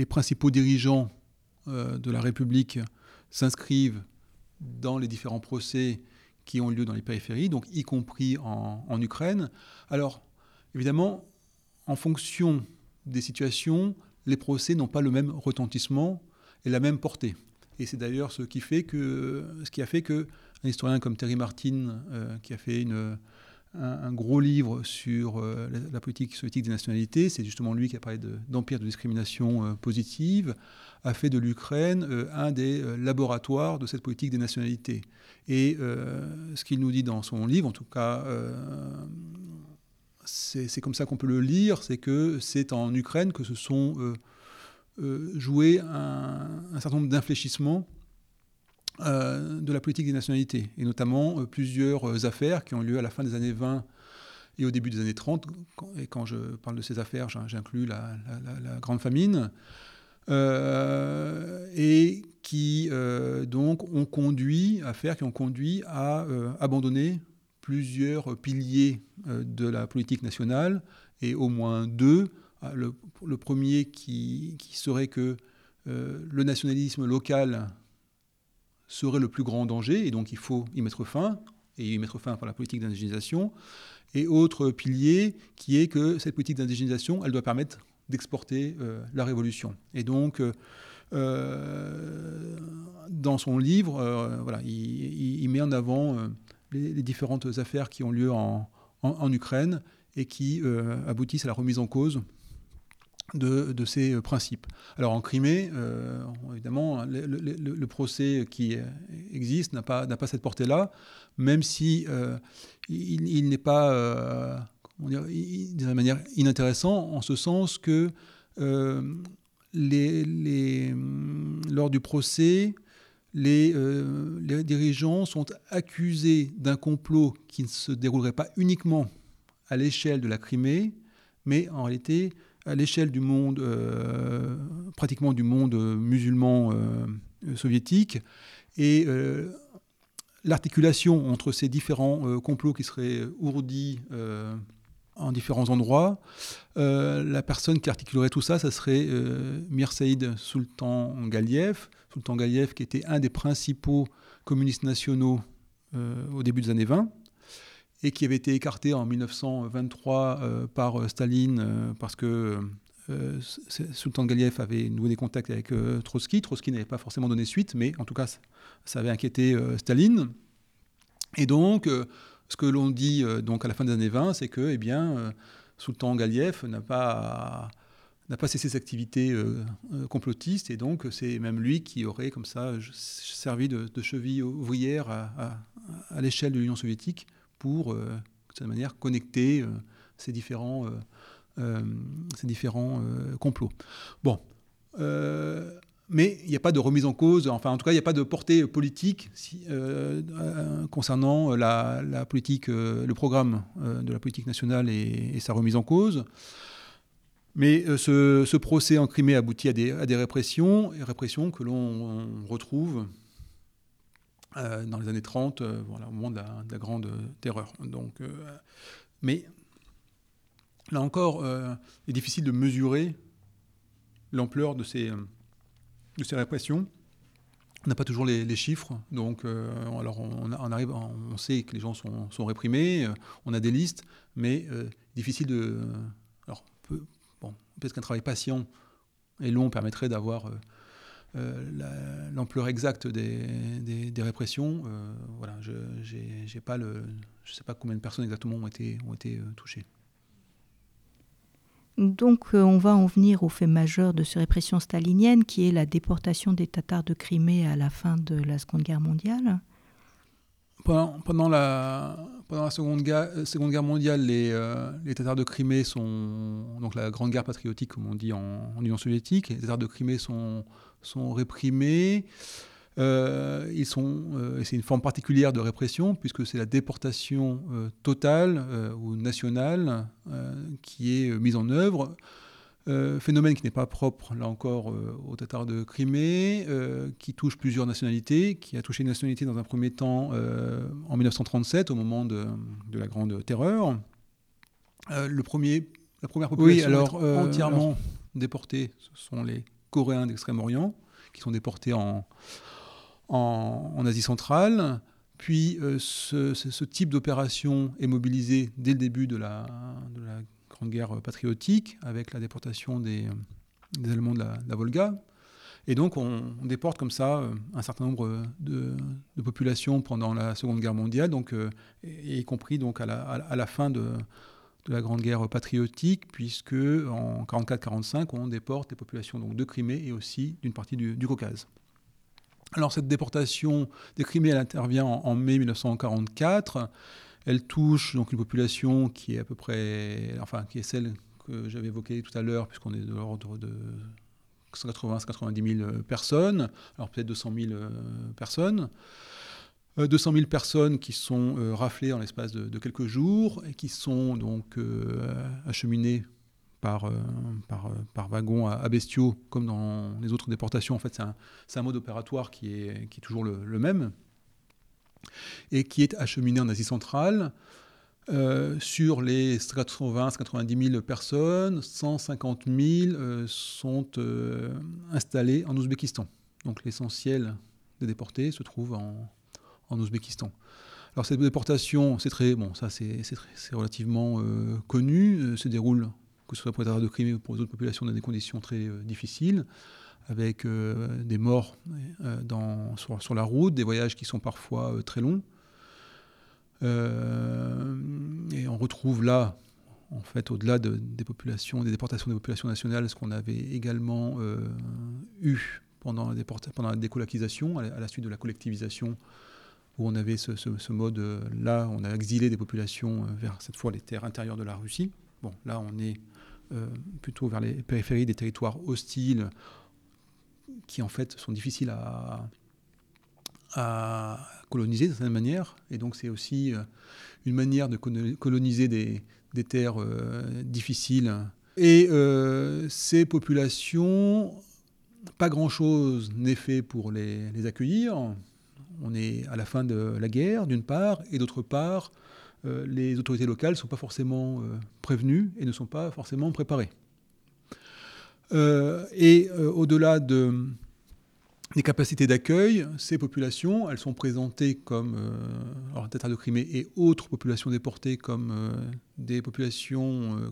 principaux dirigeants euh, de la République s'inscrivent dans les différents procès qui ont lieu dans les périphéries, donc y compris en, Ukraine. Alors évidemment, en fonction des situations, les procès n'ont pas le même retentissement et la même portée. Et c'est d'ailleurs ce qui fait que, ce qui a fait que un historien comme Terry Martin, euh, qui a fait une, un, gros livre sur euh, la, politique soviétique des nationalités, c'est justement lui qui a parlé d'empire de, discrimination euh, positive, a fait de l'Ukraine un des laboratoires de cette politique des nationalités. Et ce qu'il nous dit dans son livre, en tout cas c'est comme ça qu'on peut le lire, c'est que c'est en Ukraine que se sont euh, euh, joués un, certain nombre d'infléchissements euh, de la politique des nationalités, et notamment plusieurs affaires qui ont lieu à la fin des années 20 et au début des années 30. Et quand je parle de ces affaires, j'inclus la, Grande Famine, et qui donc ont conduit, affaires qui ont conduit à abandonner plusieurs piliers euh, de la politique nationale et au moins deux. Ah, le, premier qui, serait que euh, le nationalisme local serait le plus grand danger et donc il faut y mettre fin et y mettre fin par la politique d'indigénisation. Et autre pilier qui est que cette politique d'indigénisation, elle doit permettre d'exporter euh, la révolution. Et donc, dans son livre, il, met en avant les, différentes affaires qui ont lieu en, Ukraine et qui euh, aboutissent à la remise en cause de, ces euh, principes. Alors en Crimée, euh, évidemment, le, procès qui existe n'a pas, cette portée-là, même si il, n'est pas, d'une manière inintéressant, en ce sens que les, lors du procès, euh, les, dirigeants sont accusés d'un complot qui ne se déroulerait pas uniquement à l'échelle de la Crimée, mais en réalité à l'échelle du monde, euh, pratiquement du monde musulman euh, soviétique. Et l'articulation entre ces différents complots qui seraient ourdis en différents endroits, la personne qui articulerait tout ça, ça serait Mirsaïd Sultan Galiev, Sultan Gaïev, qui était un des principaux communistes nationaux euh, au début des années 20, et qui avait été écarté en 1923 euh, par euh, Staline parce que Sultan Galiev avait noué des contacts avec Trotsky. Trotsky n'avait pas forcément donné suite, mais en tout cas, ça avait inquiété Staline. Et donc, ce que l'on dit donc à la fin des années 20, c'est que eh bien, Sultan Galiev n'a pas n'a pas cessé ses activités euh, euh, complotistes et donc c'est même lui qui aurait comme ça servi de, cheville ouvrière à, l'échelle de l'Union soviétique pour, euh, de cette manière, connecter ces différents, ces différents complots. Bon. mais il n'y a pas de remise en cause, enfin en tout cas il n'y a pas de portée politique concernant la, politique, le programme de la politique nationale et, sa remise en cause. Mais euh, ce, procès en Crimée aboutit à des, répressions, et répressions que l'on retrouve euh, dans les années 30, euh, voilà, au moment de la, grande terreur. Donc, mais là encore, il est difficile de mesurer l'ampleur de ces, de ces répressions. On n'a pas toujours les, chiffres, donc alors on, arrive, on sait que les gens sont, sont réprimés, on a des listes, mais difficile de, alors peut-être qu'un travail patient et long permettrait d'avoir euh, euh, l'ampleur exacte des, répressions. Euh, voilà, je ne pas le, je sais pas combien de personnes exactement ont été, ont été touchées. Donc on va en venir au fait majeur de ces répressions staliniennes, qui est la déportation des Tatars de Crimée à la fin de la Seconde Guerre mondiale. pendant, la, pendant la seconde, guerre, seconde Guerre mondiale, les, les, Tatars de Crimée sont. Donc la Grande Guerre patriotique, comme on dit en, Union soviétique. Les Tatars de Crimée sont, sont réprimés. Euh, ils sont, euh, c'est une forme particulière de répression puisque c'est la déportation euh, totale ou nationale qui est mise en œuvre. phénomène qui n'est pas propre, là encore, aux Tatars de Crimée, qui touche plusieurs nationalités, qui a touché une nationalité dans un premier temps en 1937, au moment de, la Grande Terreur. le premier, la première population oui, alors, entièrement déportée, ce sont les Coréens d'Extrême-Orient, qui sont déportés en, en, Asie centrale. Puis euh, ce, type d'opération est mobilisé dès le début de la, Grande Guerre patriotique, avec la déportation des, Allemands de la, Volga. Et donc on, déporte comme ça euh, un certain nombre de, populations pendant la Seconde Guerre mondiale, donc, euh, y compris donc à la, fin de, la Grande Guerre patriotique, puisque en 44-45 on déporte les populations donc, de Crimée et aussi d'une partie du Caucase. Alors cette déportation des Crimées, intervient en, mai 1944. Elle touche donc une population qui est à peu près, enfin qui est celle que j'avais évoquée tout à l'heure, puisqu'on est de l'ordre de 180-190 000 personnes, alors peut-être 200 000 euh, personnes. 200 euh, 000 personnes qui sont euh, raflées en l'espace de, quelques jours et qui sont donc acheminées par, euh, par, euh, wagon à, bestiaux, comme dans les autres déportations. En fait, c'est un, mode opératoire qui est, qui est toujours le, même, et qui est acheminé en Asie centrale. Euh, sur les 80-90 000 personnes, 150 000 sont installés en Ouzbékistan. Donc l'essentiel des déportés se trouve en, en Ouzbékistan. Alors cette déportation, c'est très bon, ça c'est relativement connu, se déroule que ce soit pour les de Crimée ou pour les autres populations, dans des conditions très euh, difficiles, avec euh, des morts euh, sur, la route, des voyages qui sont parfois très longs. et on retrouve là, en fait, au-delà des populations, des déportations des populations nationales, ce qu'on avait également eu pendant la, pendant à la, suite de la collectivisation, où on avait ce, mode-là, on a exilé des populations vers cette fois les terres intérieures de la Russie. Bon, là, on est euh, plutôt vers les périphéries des territoires hostiles qui en fait sont difficiles à, coloniser d'une certaine manière. Et donc c'est aussi euh, une manière de coloniser des, terres euh, difficiles. Et ces populations, pas grand-chose n'est fait pour les, accueillir. On est à la fin de la guerre, d'une part, et d'autre part, euh, les autorités locales ne sont pas forcément euh, prévenues et ne sont pas forcément préparées. Euh, et au-delà de, des capacités d'accueil, ces populations, elles sont présentées comme, alors de Crimée et autres populations déportées comme des populations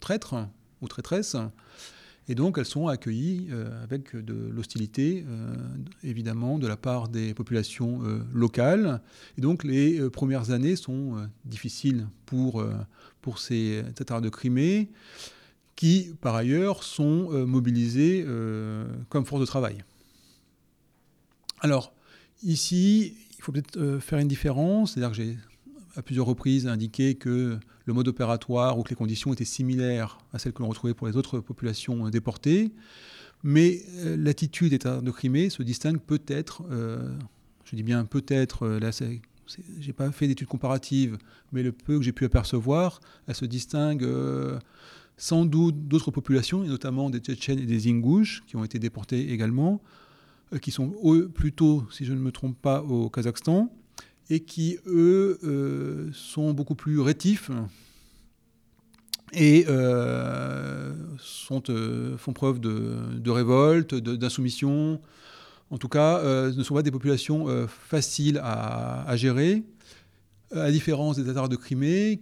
traîtres ou traîtresses. Et donc elles sont accueillies euh, avec de l'hostilité, euh, évidemment, de la part des populations euh, locales. Et donc les premières années sont difficiles pour, pour ces Tatars de Crimée, qui par ailleurs sont mobilisés comme force de travail. Alors ici, il faut peut-être faire une différence, c'est-à-dire que j'ai à plusieurs reprises indiqué que le mode opératoire ou que les conditions étaient similaires à celles que l'on retrouvait pour les autres populations déportées. Mais euh, l'attitude de Crimée se distingue peut-être, euh, je dis bien peut-être, euh, là j'ai pas fait d'études comparatives, mais le peu que j'ai pu apercevoir, elle se distingue sans doute d'autres populations, et notamment des Tchétchènes et des Ingouches, qui ont été déportés également, qui sont eux, plutôt, si je ne me trompe pas, au Kazakhstan et qui, eux, euh, sont beaucoup plus rétifs et euh, euh, font preuve de, révolte, d'insoumission. En tout cas, ne sont pas des populations faciles à, gérer, à différence des Tatars de Crimée,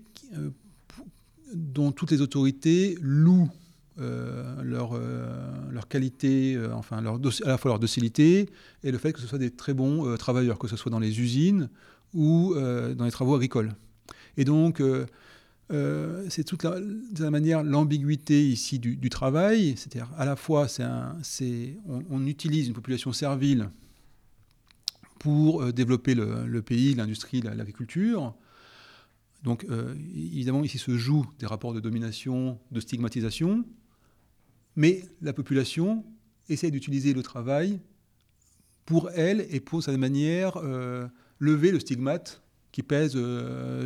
dont toutes les autorités louent leur, leur qualité, enfin leur, à la fois leur docilité et le fait que ce soit des très bons travailleurs, que ce soit dans les usines ou euh, dans les travaux agricoles. Et donc, euh, euh, c'est toute la, manière l'ambiguïté ici du, travail, c'est-à-dire à la fois un, on, on, utilise une population servile pour développer le, pays, l'industrie, l'agriculture. Donc évidemment, ici se jouent des rapports de domination, de stigmatisation, mais la population essaie d'utiliser le travail pour elle et pour sa manière lever le stigmate qui pèse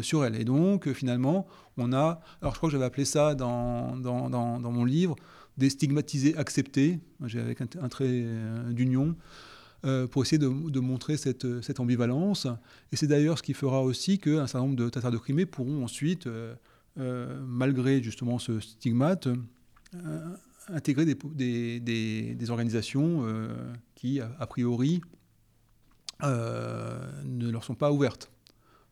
sur elle. Et donc, finalement, on a, alors je crois que j'avais appelé ça dans, dans, dans, mon livre, des stigmatisés acceptés, avec un, trait euh, d'union, euh, pour essayer de, de montrer cette, cette, ambivalence. Et c'est d'ailleurs ce qui fera aussi qu'un certain nombre de Tatars de Crimée pourront ensuite, euh, malgré justement ce stigmate, intégrer des, des, organisations qui, a, priori, ne leur sont pas ouvertes.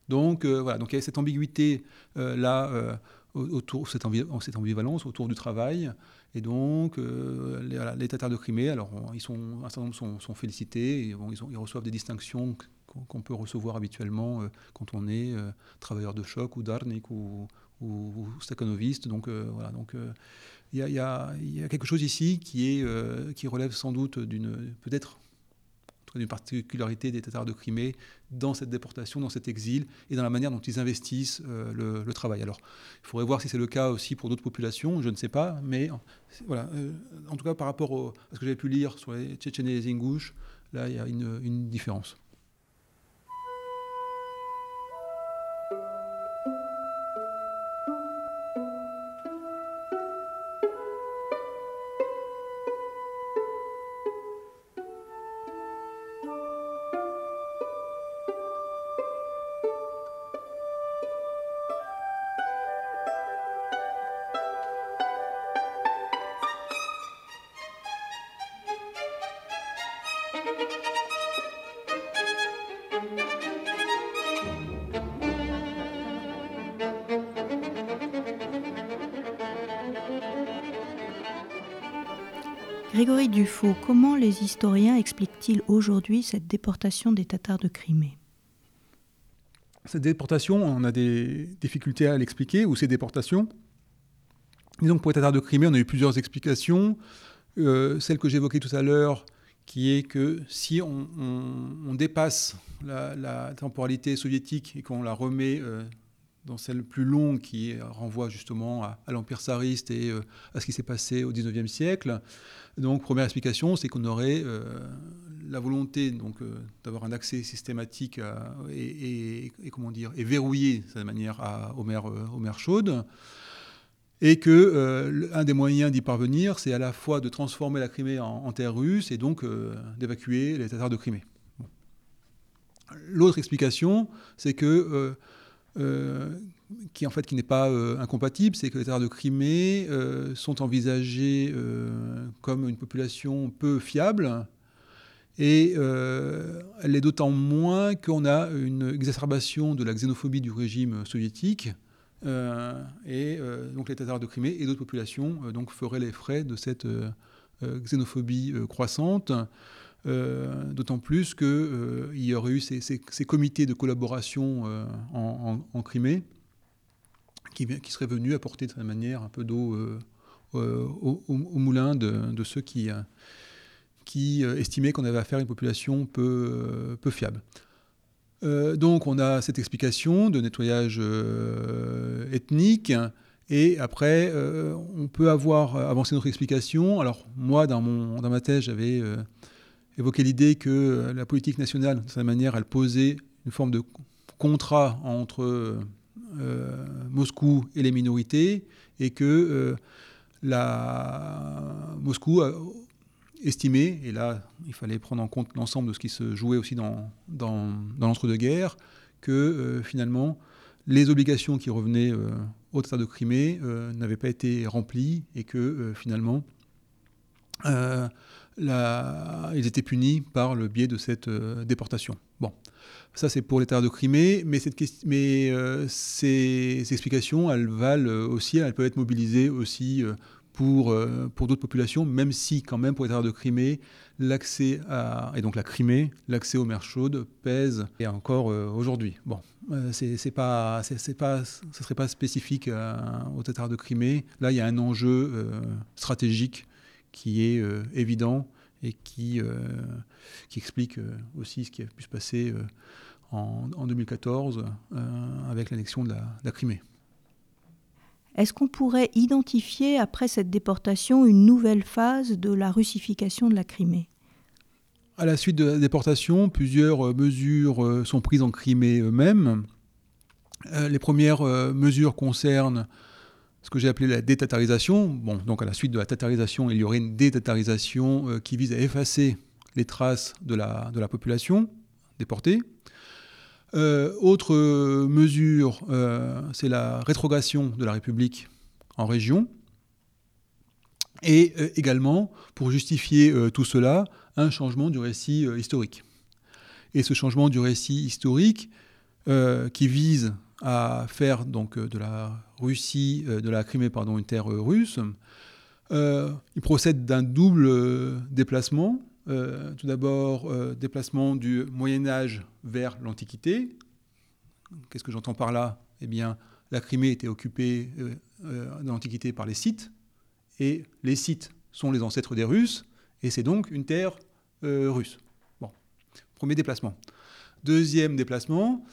Donc voilà, donc il y a cette ambiguïté là autour cette, ambivalence autour du travail et donc, euh, les, voilà, de Crimée, alors ils sont, un certain nombre sont, félicités, et, ils, reçoivent des distinctions qu'on peut recevoir habituellement euh, quand on est euh, travailleur de choc ou d'arnik ou, ou. Donc voilà, donc il y, a quelque chose ici qui, est, qui relève sans doute d'une peut-être d'une particularité des Tatars de Crimée dans cette déportation, dans cet exil et dans la manière dont ils investissent euh, le, travail. Alors, il faudrait voir si c'est le cas aussi pour d'autres populations, je ne sais pas, mais voilà. Euh, en tout cas, par rapport à ce que j'avais pu lire sur les Tchétchènes et les Ingouches, là, il y a une différence. Dufaux, comment les historiens expliquent-ils aujourd'hui cette déportation des Tatars de Crimée? Cette déportation, on a des difficultés à l'expliquer, ou ces déportations. Disons que pour les Tatars de Crimée, on a eu plusieurs explications. Euh, celle que j'évoquais tout à l'heure, qui est que si on, dépasse la, temporalité soviétique et qu'on la remet euh, dans celle plus longue qui renvoie justement à, l'Empire tsariste et euh, à ce qui s'est passé au XIXe siècle, donc, première explication, c'est qu'on aurait euh, la volonté donc euh, d'avoir un accès systématique et, comment dire et verrouillé de cette manière à, aux, mers, chaudes, et que un des moyens d'y parvenir, c'est à la fois de transformer la Crimée en, terre russe et donc d'évacuer les Tatars de Crimée. L'autre explication, c'est que qui en fait qui n'est pas euh, incompatible, c'est que les terres de Crimée euh, sont envisagées euh, comme une population peu fiable, et elle l'est d'autant moins qu'on a une exacerbation de la xénophobie du régime soviétique, et donc les Tatars de Crimée et d'autres populations donc feraient les frais de cette xénophobie croissante. D'autant plus qu'il y aurait eu ces, comités de collaboration en, Crimée qui, serait venu apporter de cette manière un peu d'eau euh, euh, au, moulin de, ceux qui, euh, estimaient qu'on avait affaire à une population peu, peu fiable. donc on a cette explication de nettoyage ethnique. Et après, on peut avoir avancé notre explication. Alors moi, dans, mon, dans ma thèse, j'avais évoqué l'idée que la politique nationale, de cette manière, elle posait une forme de contrat entre euh, Moscou et les minorités, et que euh, la... Moscou a estimé, et là il fallait prendre en compte l'ensemble de ce qui se jouait aussi dans, dans, l'entre-deux-guerres, que euh, finalement les obligations qui revenaient au État de Crimée n'avaient pas été remplies et que finalement ils étaient punis par le biais de cette déportation. Bon. Ça, c'est pour l'État de Crimée, mais, mais euh, ces, explications, elles valent aussi, elles peuvent être mobilisées aussi euh, pour, euh, d'autres populations, même si, quand même, pour l'État de Crimée, l'accès à, et donc la Crimée, l'accès aux mers chaudes pèse, et encore aujourd'hui. Bon, c'est pas, ne serait pas spécifique au Tatar de Crimée. Là, il y a un enjeu stratégique qui est évident et qui, qui explique aussi ce qui a pu se passer en, 2014 avec l'annexion de la Crimée. Est-ce qu'on pourrait identifier après cette déportation une nouvelle phase de la russification de la Crimée? À la suite de la déportation, plusieurs euh, mesures euh, sont prises en Crimée eux-mêmes. Euh, les premières mesures concernent ce que j'ai appelé la détatarisation. Bon, donc à la suite de la tatarisation, il y aurait une détatarisation qui vise à effacer les traces de la, de la population déportée. Euh, autre mesure, euh, c'est la rétrogradation de la République en région. Et euh, également, pour justifier tout cela, un changement du récit historique. Et ce changement du récit historique, qui vise à faire donc de la Russie, de la Crimée, pardon, une terre russe, il procède d'un double déplacement euh, tout d'abord, euh, déplacement du Moyen Âge vers l'Antiquité. Qu'est-ce que j'entends par là? Eh bien, la Crimée était occupée euh, dans l'Antiquité par les Scythes, et les Scythes sont les ancêtres des Russes, et c'est donc une terre russe. Premier déplacement. Deuxième déplacement,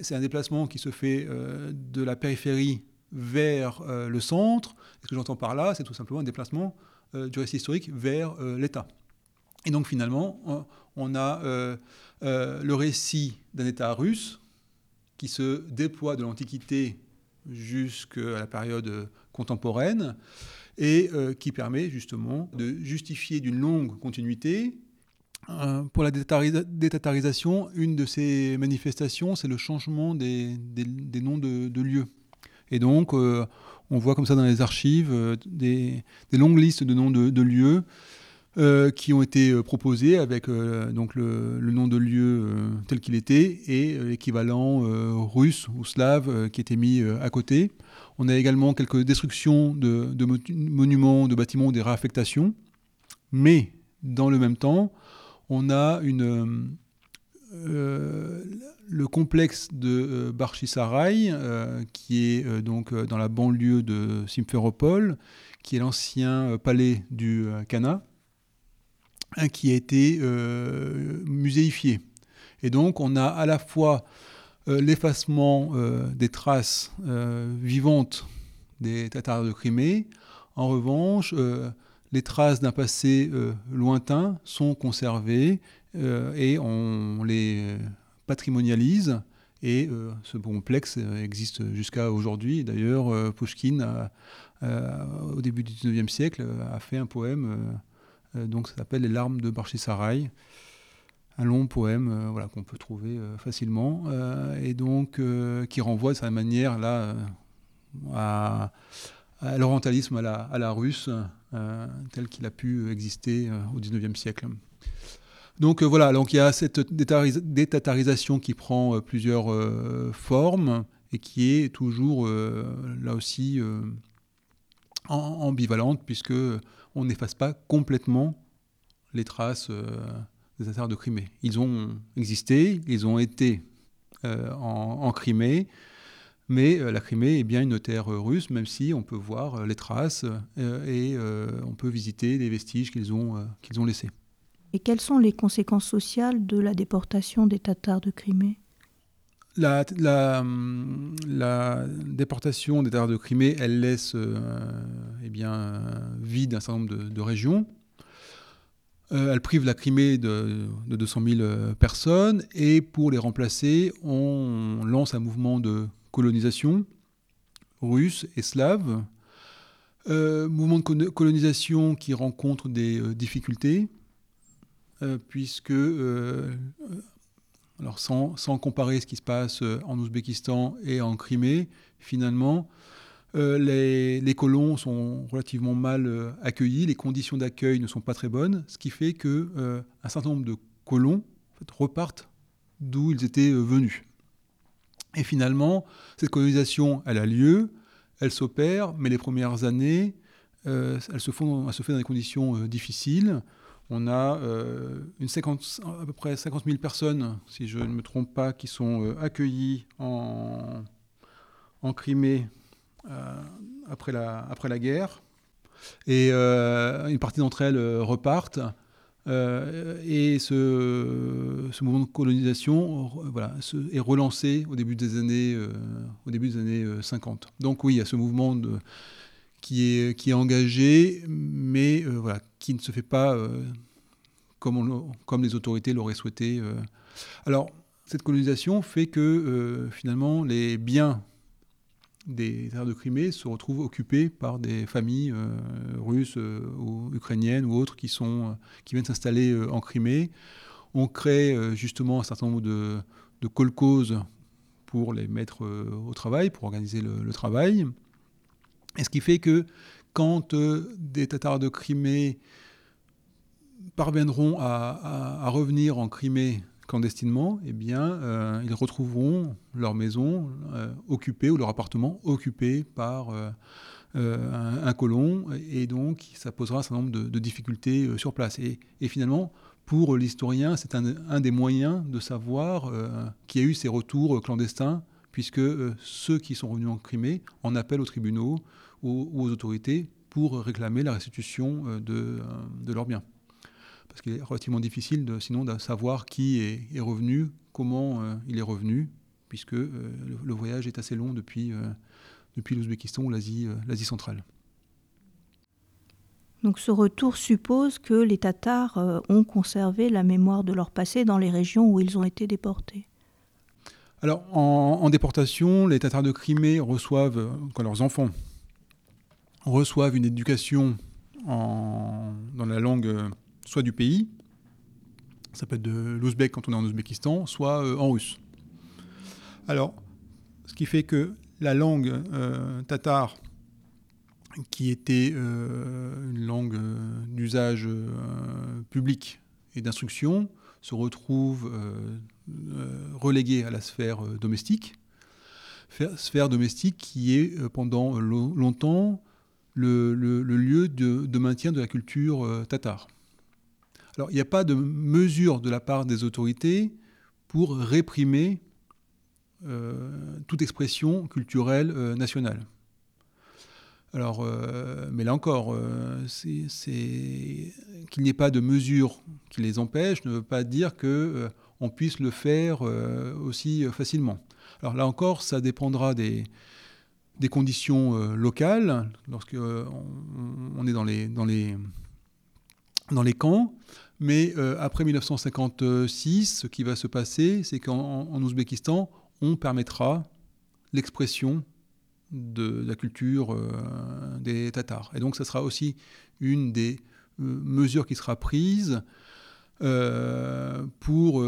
c'est un déplacement qui se fait de la périphérie vers le centre. ce que j'entends par là, c'est tout simplement un déplacement du récit historique vers l'État. Et donc finalement, on a euh, euh, le récit d'un État russe qui se déploie de l'Antiquité jusqu'à la période contemporaine et euh, qui permet justement de justifier d'une longue continuité. Pour la détatarisation, une de ces manifestations, c'est le changement des, noms de, lieux. Et donc, on voit comme ça dans les archives des, longues listes de noms de lieux euh, qui ont été euh, proposés avec euh, donc le, nom de lieu tel qu'il était et l'équivalent russe ou slave qui était mis à côté. On a également quelques destructions de, monuments, de bâtiments, des réaffectations. Mais dans le même temps, on a une, le complexe de Barchisaray, qui est donc dans la banlieue de Simferopol, qui est l'ancien palais du Cana qui a été euh, muséifié. Et donc on a à la fois euh, l'effacement euh, des traces vivantes des Tatars de Crimée, en revanche, les traces d'un passé lointain sont conservées et on les patrimonialise. Et ce complexe existe jusqu'à aujourd'hui. D'ailleurs, Pushkin, au début du 19e siècle, a fait un poème euh, donc ça s'appelle Les larmes de Barchisaray un long poème euh, voilà, qu'on peut trouver euh, facilement et donc qui renvoie de sa manière là à, l'orientalisme à la, à la, russe tel qu'il a pu exister au XIXe siècle. Donc voilà, donc il y a cette détatarisation qui prend plusieurs formes et qui est toujours là aussi ambivalente puisque on n'efface pas complètement les traces euh, des affaires de Crimée. Ils ont existé, ils ont été euh, en, Crimée, mais euh, la Crimée est bien une terre russe, même si on peut voir les traces et on peut visiter les vestiges qu'ils ont, qu'ils ont laissés. Et quelles sont les conséquences sociales de la déportation des Tatars de Crimée? La, la, déportation des Tatars de Crimée, elle laisse euh, eh bien, vide un certain nombre de, régions. Euh, elle prive la Crimée de, 200 000 euh, personnes et pour les remplacer, on lance un mouvement de colonisation russe et slave. mouvement de colonisation qui rencontre des difficultés puisque alors sans, comparer ce qui se passe euh, en Ouzbékistan et en Crimée, finalement, euh, les, colons sont relativement mal euh, accueillis, les conditions d'accueil ne sont pas très bonnes, ce qui fait que un certain nombre de colons repartent d'où ils étaient venus. Et finalement, cette colonisation, elle a lieu, elle s'opère, mais les premières années, elle, se font, elle se fait dans des conditions difficiles. On a euh, une à peu près 50 000 personnes, si je ne me trompe pas, qui sont euh, accueillies en, en Crimée euh, après, la, après la guerre. Et une partie d'entre elles repartent. Et ce, mouvement de colonisation voilà, est relancé au début des années, au début des années 50. Donc oui, il y a ce mouvement qui, est, qui est engagé, mais voilà, qui ne se fait pas comme les autorités l'auraient souhaité. Alors, cette colonisation fait que finalement les biens des terres de Crimée se retrouvent occupées par des familles euh, russes euh, ou ukrainiennes ou autres qui, sont, euh, qui viennent s'installer en Crimée. On crée justement un certain nombre de, de pour les mettre au travail, pour organiser le, travail. Et ce qui fait que quand des Tatars de Crimée parviendront à revenir en Crimée clandestinement, eh bien, euh, ils retrouveront leur maison euh, occupée ou leur appartement occupé par euh, un, colon, et donc ça posera un certain nombre de, difficultés sur place. Et, finalement, pour l'historien, c'est un, des moyens de savoir qui a eu ces retours clandestins, puisque ceux qui sont revenus en Crimée en appellent aux tribunaux ou aux, autorités pour réclamer la restitution de, de leurs biens parce qu'il est relativement difficile de, sinon de savoir qui est, revenu, comment euh, il est revenu, puisque euh, le, voyage est assez long depuis, euh, depuis l'Ouzbékistan ou l'Asie centrale. Donc ce retour suppose que les Tatars ont conservé la mémoire de leur passé dans les régions où ils ont été déportés. Alors en, déportation, les Tatars de Crimée reçoivent, quand leurs enfants reçoivent une éducation en, dans la langue soit du pays, ça peut être de l'ouzbek quand on est en Ouzbékistan, soit euh, en russe. Alors, ce qui fait que la langue euh, tatar, qui était euh, une langue d'usage public et d'instruction, se retrouve reléguée à la sphère domestique. Sphère domestique qui est pendant longtemps le, lieu de, de, maintien de la culture tatar. Alors, il n'y a pas de mesure de la part des autorités pour réprimer euh, toute expression culturelle euh, nationale. Alors, euh, mais là encore, qu'il n'y ait pas de mesure qui les empêche ne veut pas dire que on puisse le faire aussi facilement. Alors là encore, ça dépendra des, des conditions locales, lorsque on, est dans les, dans les, dans les camps. Mais euh, après 1956, ce qui va se passer, c'est qu'en Ouzbékistan, on permettra l'expression de, la culture euh, des Tatars. Et donc, ce sera aussi une des euh, mesures qui sera prise pour,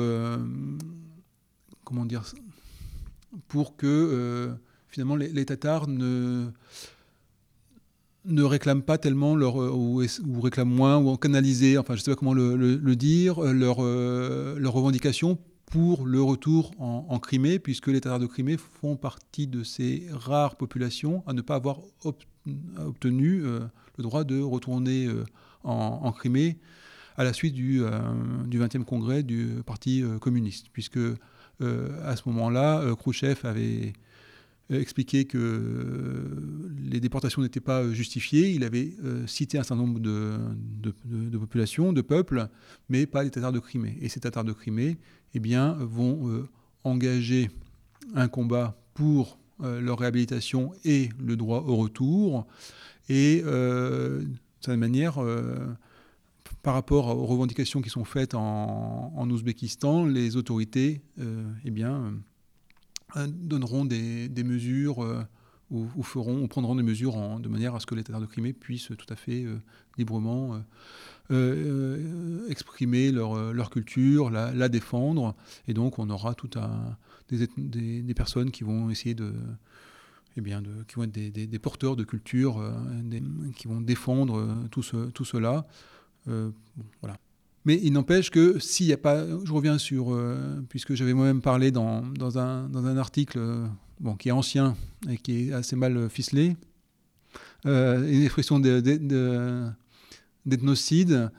comment dire, pour que finalement les Tatars ne ne réclament pas tellement euh, ou, réclament moins ou canaliser, enfin je ne sais pas comment le, dire, euh, euh, leur revendication pour le retour en, Crimée, puisque les Tatars de Crimée font partie de ces rares populations à ne pas avoir obtenu le droit de retourner en, Crimée à la suite du, du 20e congrès du Parti communiste, puisque à ce moment-là, Khrouchtchev avait expliqué que euh, les déportations n'étaient pas justifiées. Il avait euh, cité un certain nombre de, de, populations, de peuples, mais pas les Tatars de Crimée. Et ces Tatars de Crimée eh bien, vont euh, engager un combat pour leur réhabilitation et le droit au retour. Et de cette manière, par rapport aux revendications qui sont faites en, Ouzbékistan, les autorités eh bien, euh, donneront des, mesures euh, ou, feront ou prendront des mesures de manière à ce que les Tatars de Crimée puissent tout à fait euh, librement exprimer leur, culture, la, défendre. Et donc on aura tout un, des, personnes qui vont essayer de, eh bien, qui vont être des, porteurs de culture, qui vont défendre tout cela. voilà. Mais il n'empêche que s'il n'y a pas, je reviens sur, euh, puisque j'avais moi-même parlé dans, dans, un, dans, un, article euh, bon, qui est ancien et qui est assez mal ficelé, euh, une expression d'ethnocide,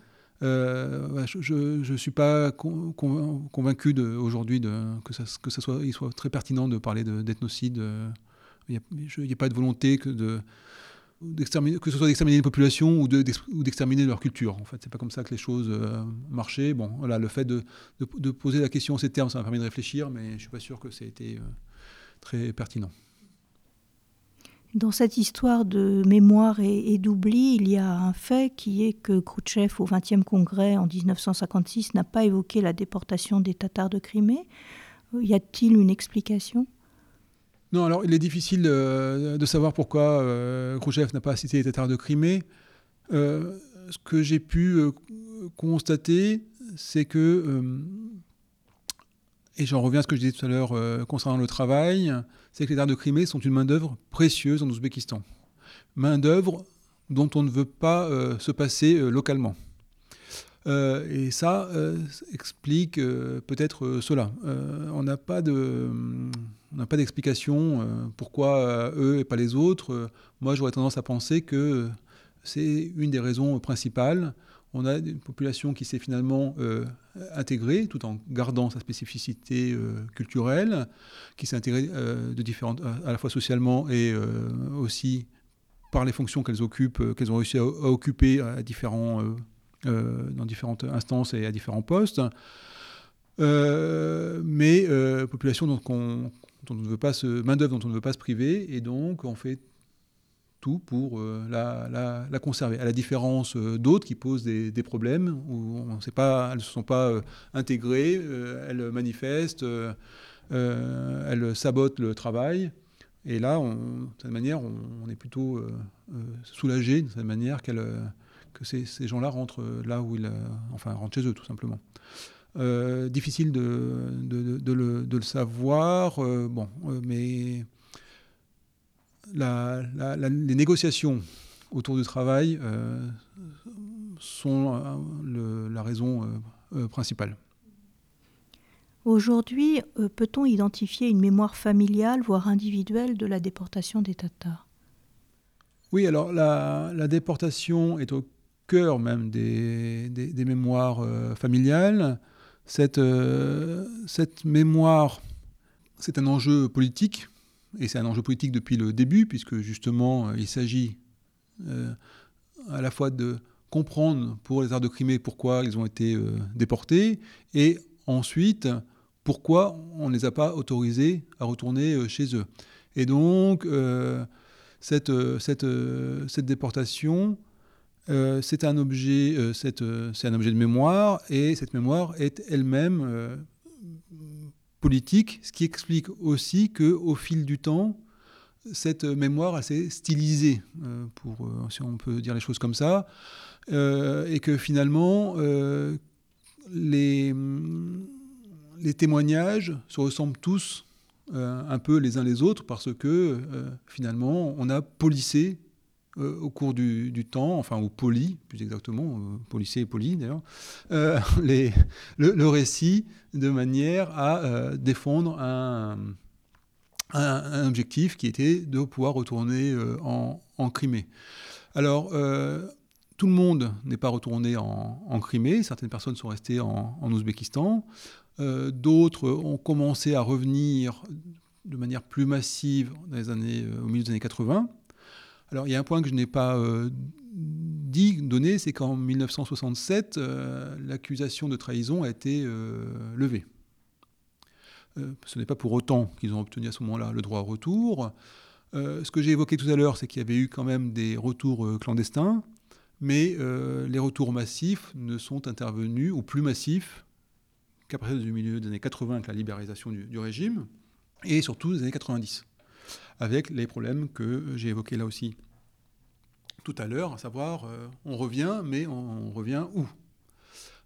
je ne suis pas convaincu aujourd'hui que, ça, que ça soit, il soit très pertinent de parler d'ethnocide. Il n'y a, a, pas de volonté que de que ce soit d'exterminer une population ou d'exterminer leur culture. En fait, c'est pas comme ça que les choses euh, marchaient. Bon, voilà, le fait de, poser la question en ces termes, ça m'a permis de réfléchir, mais je suis pas sûr que ça ait été euh, très pertinent. Dans cette histoire de mémoire et, d'oubli, il y a un fait qui est que Khrouchtchev, au XXe congrès en 1956, n'a pas évoqué la déportation des Tatars de Crimée. Y a-t-il une explication? Non, alors il est difficile de, savoir pourquoi euh, n'a pas cité les Tatars de Crimée. Euh, ce que j'ai pu euh, constater, c'est que, et j'en reviens à ce que je disais tout à l'heure concernant le travail, c'est que les Tatars de Crimée sont une main-d'œuvre précieuse en Ouzbékistan. Main-d'œuvre dont on ne veut pas se passer localement. Et ça explique peut-être cela. on n'a pas de on n'a pas d'explication euh, pourquoi euh, eux et pas les autres. Euh, moi, j'aurais tendance à penser que c'est une des raisons principales. On a une population qui s'est finalement intégrée tout en gardant sa spécificité culturelle, qui s'est intégrée de différentes, à la fois socialement et aussi par les fonctions qu'elles occupent, qu'elles ont réussi à, occuper à différents, dans différentes instances et à différents postes. mais population dont on, ne veut pas se, main d'œuvre dont on ne veut pas se priver, et donc on fait tout pour euh, la, conserver. À la différence euh, d'autres qui posent des, problèmes, où on sait pas, elles ne se sont pas euh, intégrées, elles manifestent, elles sabotent le travail. Et là, on, de cette manière, on, est plutôt soulagé de cette manière que ces, ces gens-là rentrent là où ils, enfin, rentrent chez eux, tout simplement. Euh, difficile de, de, le, de, le, savoir, euh, bon, euh, mais la, les négociations autour du travail sont la raison principale. Aujourd'hui, peut-on identifier une mémoire familiale, voire individuelle, de la déportation des Tatars? Oui, alors la, la, déportation est au même des, des, mémoires familiales cette, euh, cette mémoire, c'est un enjeu politique, et c'est un enjeu politique depuis le début, puisque justement, euh, il s'agit euh, à la fois de comprendre pour les arts de Crimée pourquoi ils ont été déportés, et ensuite pourquoi on ne les a pas autorisés à retourner chez eux. Et donc, cette, cette, cette déportation euh, c'est un objet, euh, euh, c'est un objet de mémoire et cette mémoire est elle-même politique, ce qui explique aussi que au fil du temps, cette mémoire s'est stylisée, pour si on peut dire les choses comme ça, et que finalement les, les témoignages se ressemblent tous un peu les uns les autres parce que finalement on a polissé euh, au cours du, temps, enfin au poli, plus exactement, euh, et poli d'ailleurs, euh, le, récit de manière à défendre un, un, objectif qui était de pouvoir retourner en, Crimée. Alors, tout le monde n'est pas retourné en, Crimée, certaines personnes sont restées en, en Ouzbékistan, d'autres ont commencé à revenir de manière plus massive dans les années, au milieu des années 80. Alors il y a un point que je n'ai pas euh, dit, donné, c'est qu'en 1967, euh, l'accusation de trahison a été euh, levée. ce n'est pas pour autant qu'ils ont obtenu à ce moment-là le droit au retour. ce que j'ai évoqué tout à l'heure, c'est qu'il y avait eu quand même des retours clandestins, mais les retours massifs ne sont intervenus, ou plus massifs, qu'à partir du milieu des années 80 avec la libéralisation du, du régime, et surtout des années 90 avec les problèmes que j'ai évoqués là aussi tout à l'heure, à savoir euh, on revient, mais on, revient où?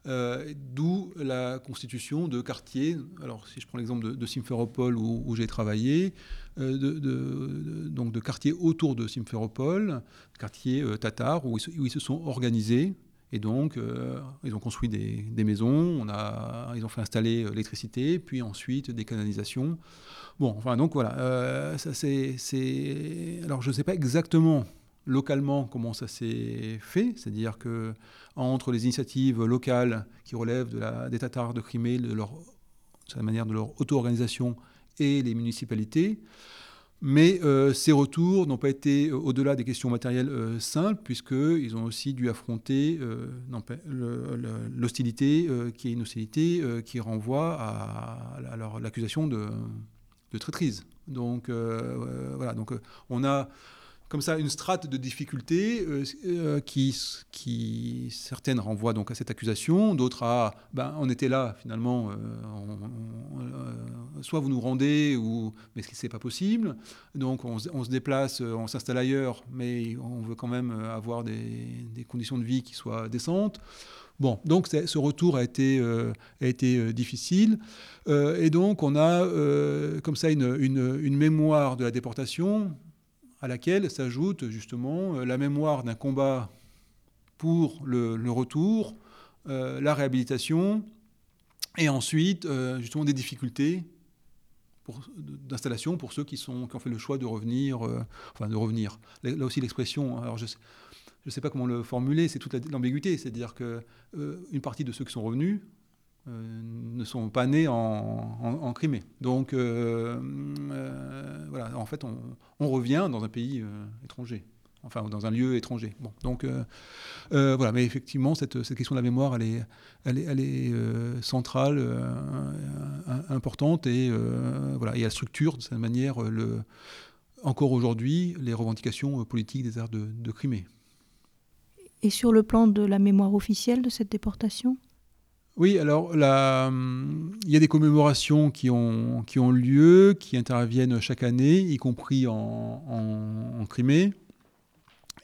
Euh, D'où la constitution de quartiers. Alors, si je prends l'exemple de, Simferopol où, j'ai travaillé, euh, de, donc de quartiers autour de Simferopol, quartiers tatars où, ils se sont organisés. Et donc, ils ont construit des, maisons, on a, ils ont fait installer l'électricité, puis ensuite des canalisations. Bon, enfin, donc voilà, euh, ça c'est. Alors, je ne sais pas exactement localement comment ça s'est fait, c'est-à-dire que entre les initiatives locales qui relèvent de la, des Tatars de Crimée, de, leur, de manière de leur auto-organisation et les municipalités, Mais euh, ces retours n'ont pas été euh, au-delà des questions matérielles euh, simples, puisqu'ils ont aussi dû affronter l'hostilité, qui est une hostilité qui renvoie à, l'accusation de, de, traîtrise. Donc voilà, donc on a comme ça une strate de difficultés euh, euh, qui, certaines renvoient donc à cette accusation, d'autres à ben, on était là finalement, euh, soit vous nous rendez, ou mais ce n'est pas possible. Donc on, se déplace, on s'installe ailleurs, mais on veut quand même avoir des, conditions de vie qui soient décentes. Bon, donc ce retour a été, a été difficile. et donc on a comme ça une, une mémoire de la déportation à laquelle s'ajoute justement euh, la mémoire d'un combat pour le, retour, euh, la réhabilitation, et ensuite justement des difficultés d'installation pour ceux qui, ont fait le choix de revenir, euh, enfin de revenir. Là aussi l'expression, alors je ne sais, pas comment le formuler, c'est toute l'ambiguïté, c'est-à-dire qu'une une partie de ceux qui sont revenus euh, ne sont pas nés en, Crimée. Donc euh, euh, voilà, en fait, on, revient dans un pays étranger, enfin dans un lieu étranger. Donc voilà, mais effectivement, cette, question de la mémoire, elle est, elle est, elle est centrale, importante, et voilà, et elle structure de cette manière le, encore aujourd'hui les revendications politiques des arts de Crimée. Et sur le plan de la mémoire officielle de cette déportation? Oui, alors la, il y a des commémorations qui ont, qui ont lieu, qui interviennent chaque année, y compris en, Crimée.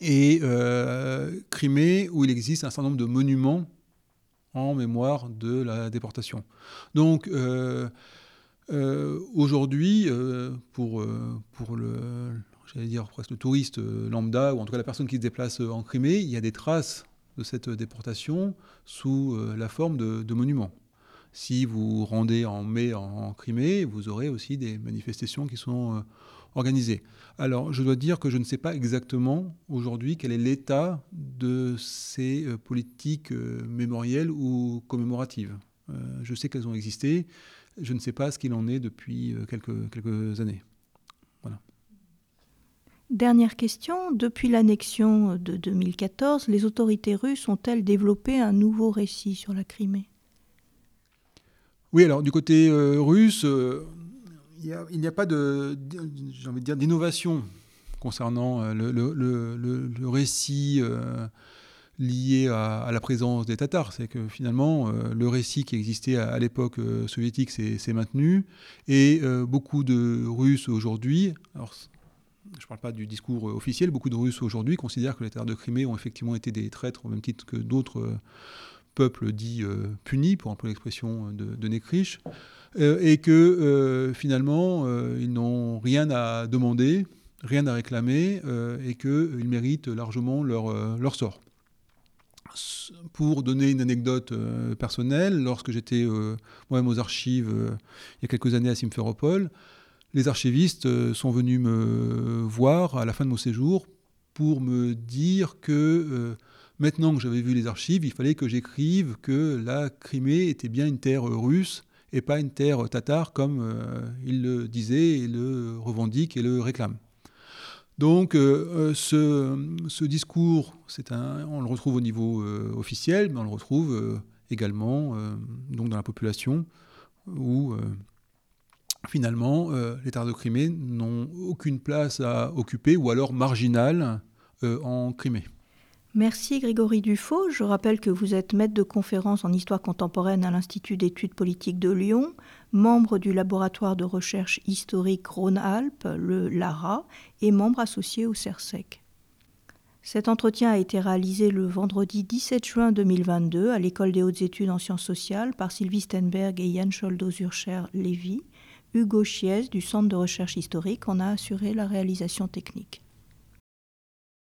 Et euh, Crimée, où il existe un certain nombre de monuments en mémoire de la déportation. Donc, euh, euh, aujourd'hui, pour, pour le, j'allais dire presque le touriste lambda, ou en tout cas la personne qui se déplace en Crimée, il y a des traces de cette déportation sous euh, la forme de, monuments. Si vous rendez en mai en, Crimée, vous aurez aussi des manifestations qui sont euh, organisées. Alors, je dois dire que je ne sais pas exactement aujourd'hui quel est l'état de ces euh, politiques mémorielles ou commémoratives. je sais qu'elles ont existé, je ne sais pas ce qu'il en est depuis quelques, quelques années. Dernière question, depuis l'annexion de 2014, les autorités russes ont-elles développé un nouveau récit sur la Crimée? Oui, alors du côté euh, russe, euh, il n'y a, pas d'innovation concernant euh, le, récit lié à, la présence des Tatars. C'est que finalement, le récit qui existait à, l'époque soviétique s'est maintenu. Et beaucoup de Russes aujourd'hui, je ne parle pas du discours officiel, beaucoup de Russes aujourd'hui considèrent que les terres de Crimée ont effectivement été des traîtres au même titre que d'autres euh, peuples dits euh, punis, pour un peu l'expression de, de euh, et que finalement, ils n'ont rien à demander, rien à réclamer, et qu'ils méritent largement leur sort. Pour donner une anecdote personnelle, lorsque j'étais moi-même aux archives il y a quelques années à Simferopol, les archivistes euh, sont venus me voir à la fin de mon séjour pour me dire que euh, maintenant que j'avais vu les archives, il fallait que j'écrive que la Crimée était bien une terre russe et pas une terre tatare comme euh, ils le disaient et le revendiquent et le réclament. Donc ce, discours, on le retrouve au niveau officiel, mais on le retrouve également donc dans la population où finalement, euh, les terres de Crimée n'ont aucune place à occuper ou alors marginale euh, en Crimée. Merci Grégory Dufaux. Je rappelle que vous êtes maître de conférence en histoire contemporaine à l'Institut d'études politiques de Lyon, membre du laboratoire de recherche historique Rhône-Alpes, le LARA, et membre associé au CERSEC. Cet entretien a été réalisé le vendredi 17 juin 2022 à l'École des hautes études en sciences sociales par Sylvie Stenberg et Yann Scholdo-Zurcher-Lévy Hugo Chiez du Centre de recherche historique en a assuré la réalisation technique.